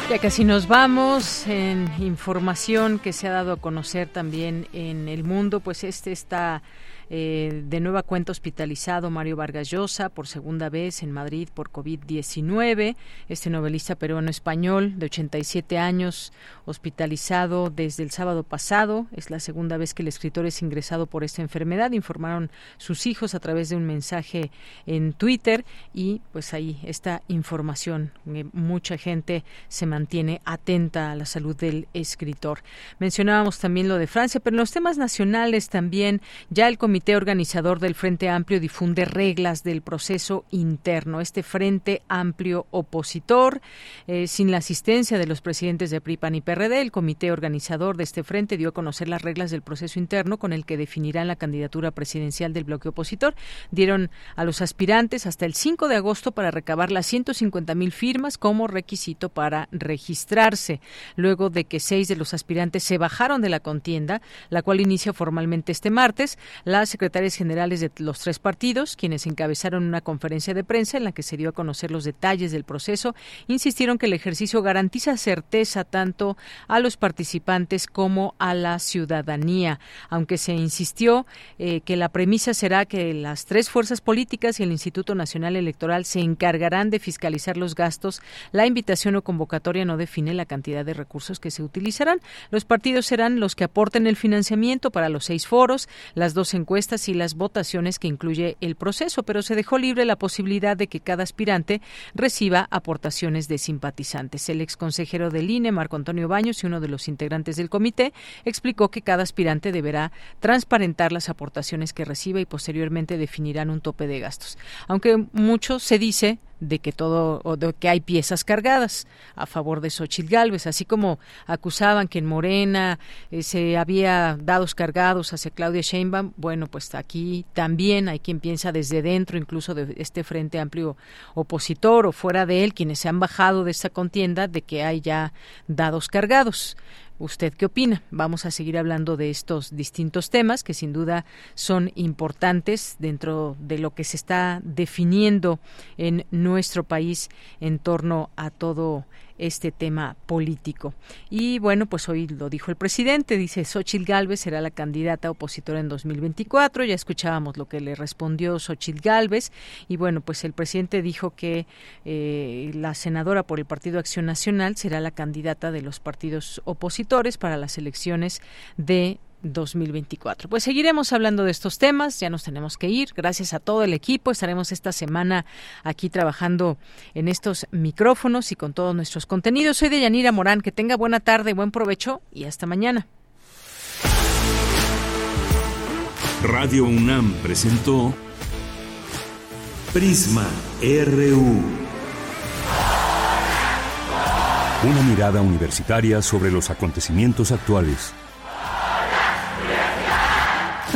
Ya casi nos vamos en información que se ha dado a conocer también en el mundo, pues este está Eh, de nueva cuenta hospitalizado Mario Vargas Llosa por segunda vez en Madrid por COVID-19. Este novelista peruano español de 87 años hospitalizado desde el sábado pasado. Es la segunda vez que el escritor es ingresado por esta enfermedad, informaron sus hijos a través de un mensaje en Twitter y pues ahí esta información. Eh, mucha gente se mantiene atenta a la salud del escritor. Mencionábamos también lo de Francia, pero en los temas nacionales también ya el comité organizador del Frente Amplio difunde reglas del proceso interno. Este Frente Amplio opositor, eh, sin la asistencia de los presidentes de PRI, PAN y PRD, el comité organizador de este frente dio a conocer las reglas del proceso interno con el que definirán la candidatura presidencial del bloque opositor. Dieron a los aspirantes hasta el 5 de agosto para recabar las 150 mil firmas como requisito para registrarse. Luego de que seis de los aspirantes se bajaron de la contienda, la cual inicia formalmente este martes, las secretarias generales de los tres partidos, quienes encabezaron una conferencia de prensa en la que se dio a conocer los detalles del proceso, insistieron que el ejercicio garantiza certeza tanto a los participantes como a la ciudadanía, aunque se insistió eh, que la premisa será que las tres fuerzas políticas y el Instituto Nacional Electoral se encargarán de fiscalizar los gastos. La invitación o convocatoria no define la cantidad de recursos que se utilizarán. Los partidos serán los que aporten el financiamiento para los seis foros, las dos encuestas y las votaciones que incluye el proceso, pero se dejó libre la posibilidad de que cada aspirante reciba aportaciones de simpatizantes. El exconsejero del INE, Marco Antonio Baños, y uno de los integrantes del comité, explicó que cada aspirante deberá transparentar las aportaciones que reciba y posteriormente definirán un tope de gastos. Aunque mucho se dice de que todo o de que hay piezas cargadas a favor de Xochitl Gálvez, así como acusaban que en Morena eh, se había dados cargados hacia Claudia Sheinbaum, bueno, pues aquí también hay quien piensa desde dentro incluso de este frente amplio opositor o fuera de él quienes se han bajado de esta contienda de que hay ya dados cargados. ¿Usted qué opina? Vamos a seguir hablando de estos distintos temas que sin duda son importantes dentro de lo que se está definiendo en nuestro país en torno a todo este tema político. Y bueno, pues hoy lo dijo el presidente, dice Xochitl Gálvez será la candidata opositora en 2024, ya escuchábamos lo que le respondió Xochitl Gálvez y bueno, pues el presidente dijo que eh, la senadora por el Partido Acción Nacional será la candidata de los partidos opositores para las elecciones de 2024. Pues seguiremos hablando de estos temas, ya nos tenemos que ir. Gracias a todo el equipo, estaremos esta semana aquí trabajando en estos micrófonos y con todos nuestros contenidos. Soy de Yanira Morán, que tenga buena tarde, buen provecho y hasta mañana. Radio UNAM presentó Prisma RU. Una mirada universitaria sobre los acontecimientos actuales.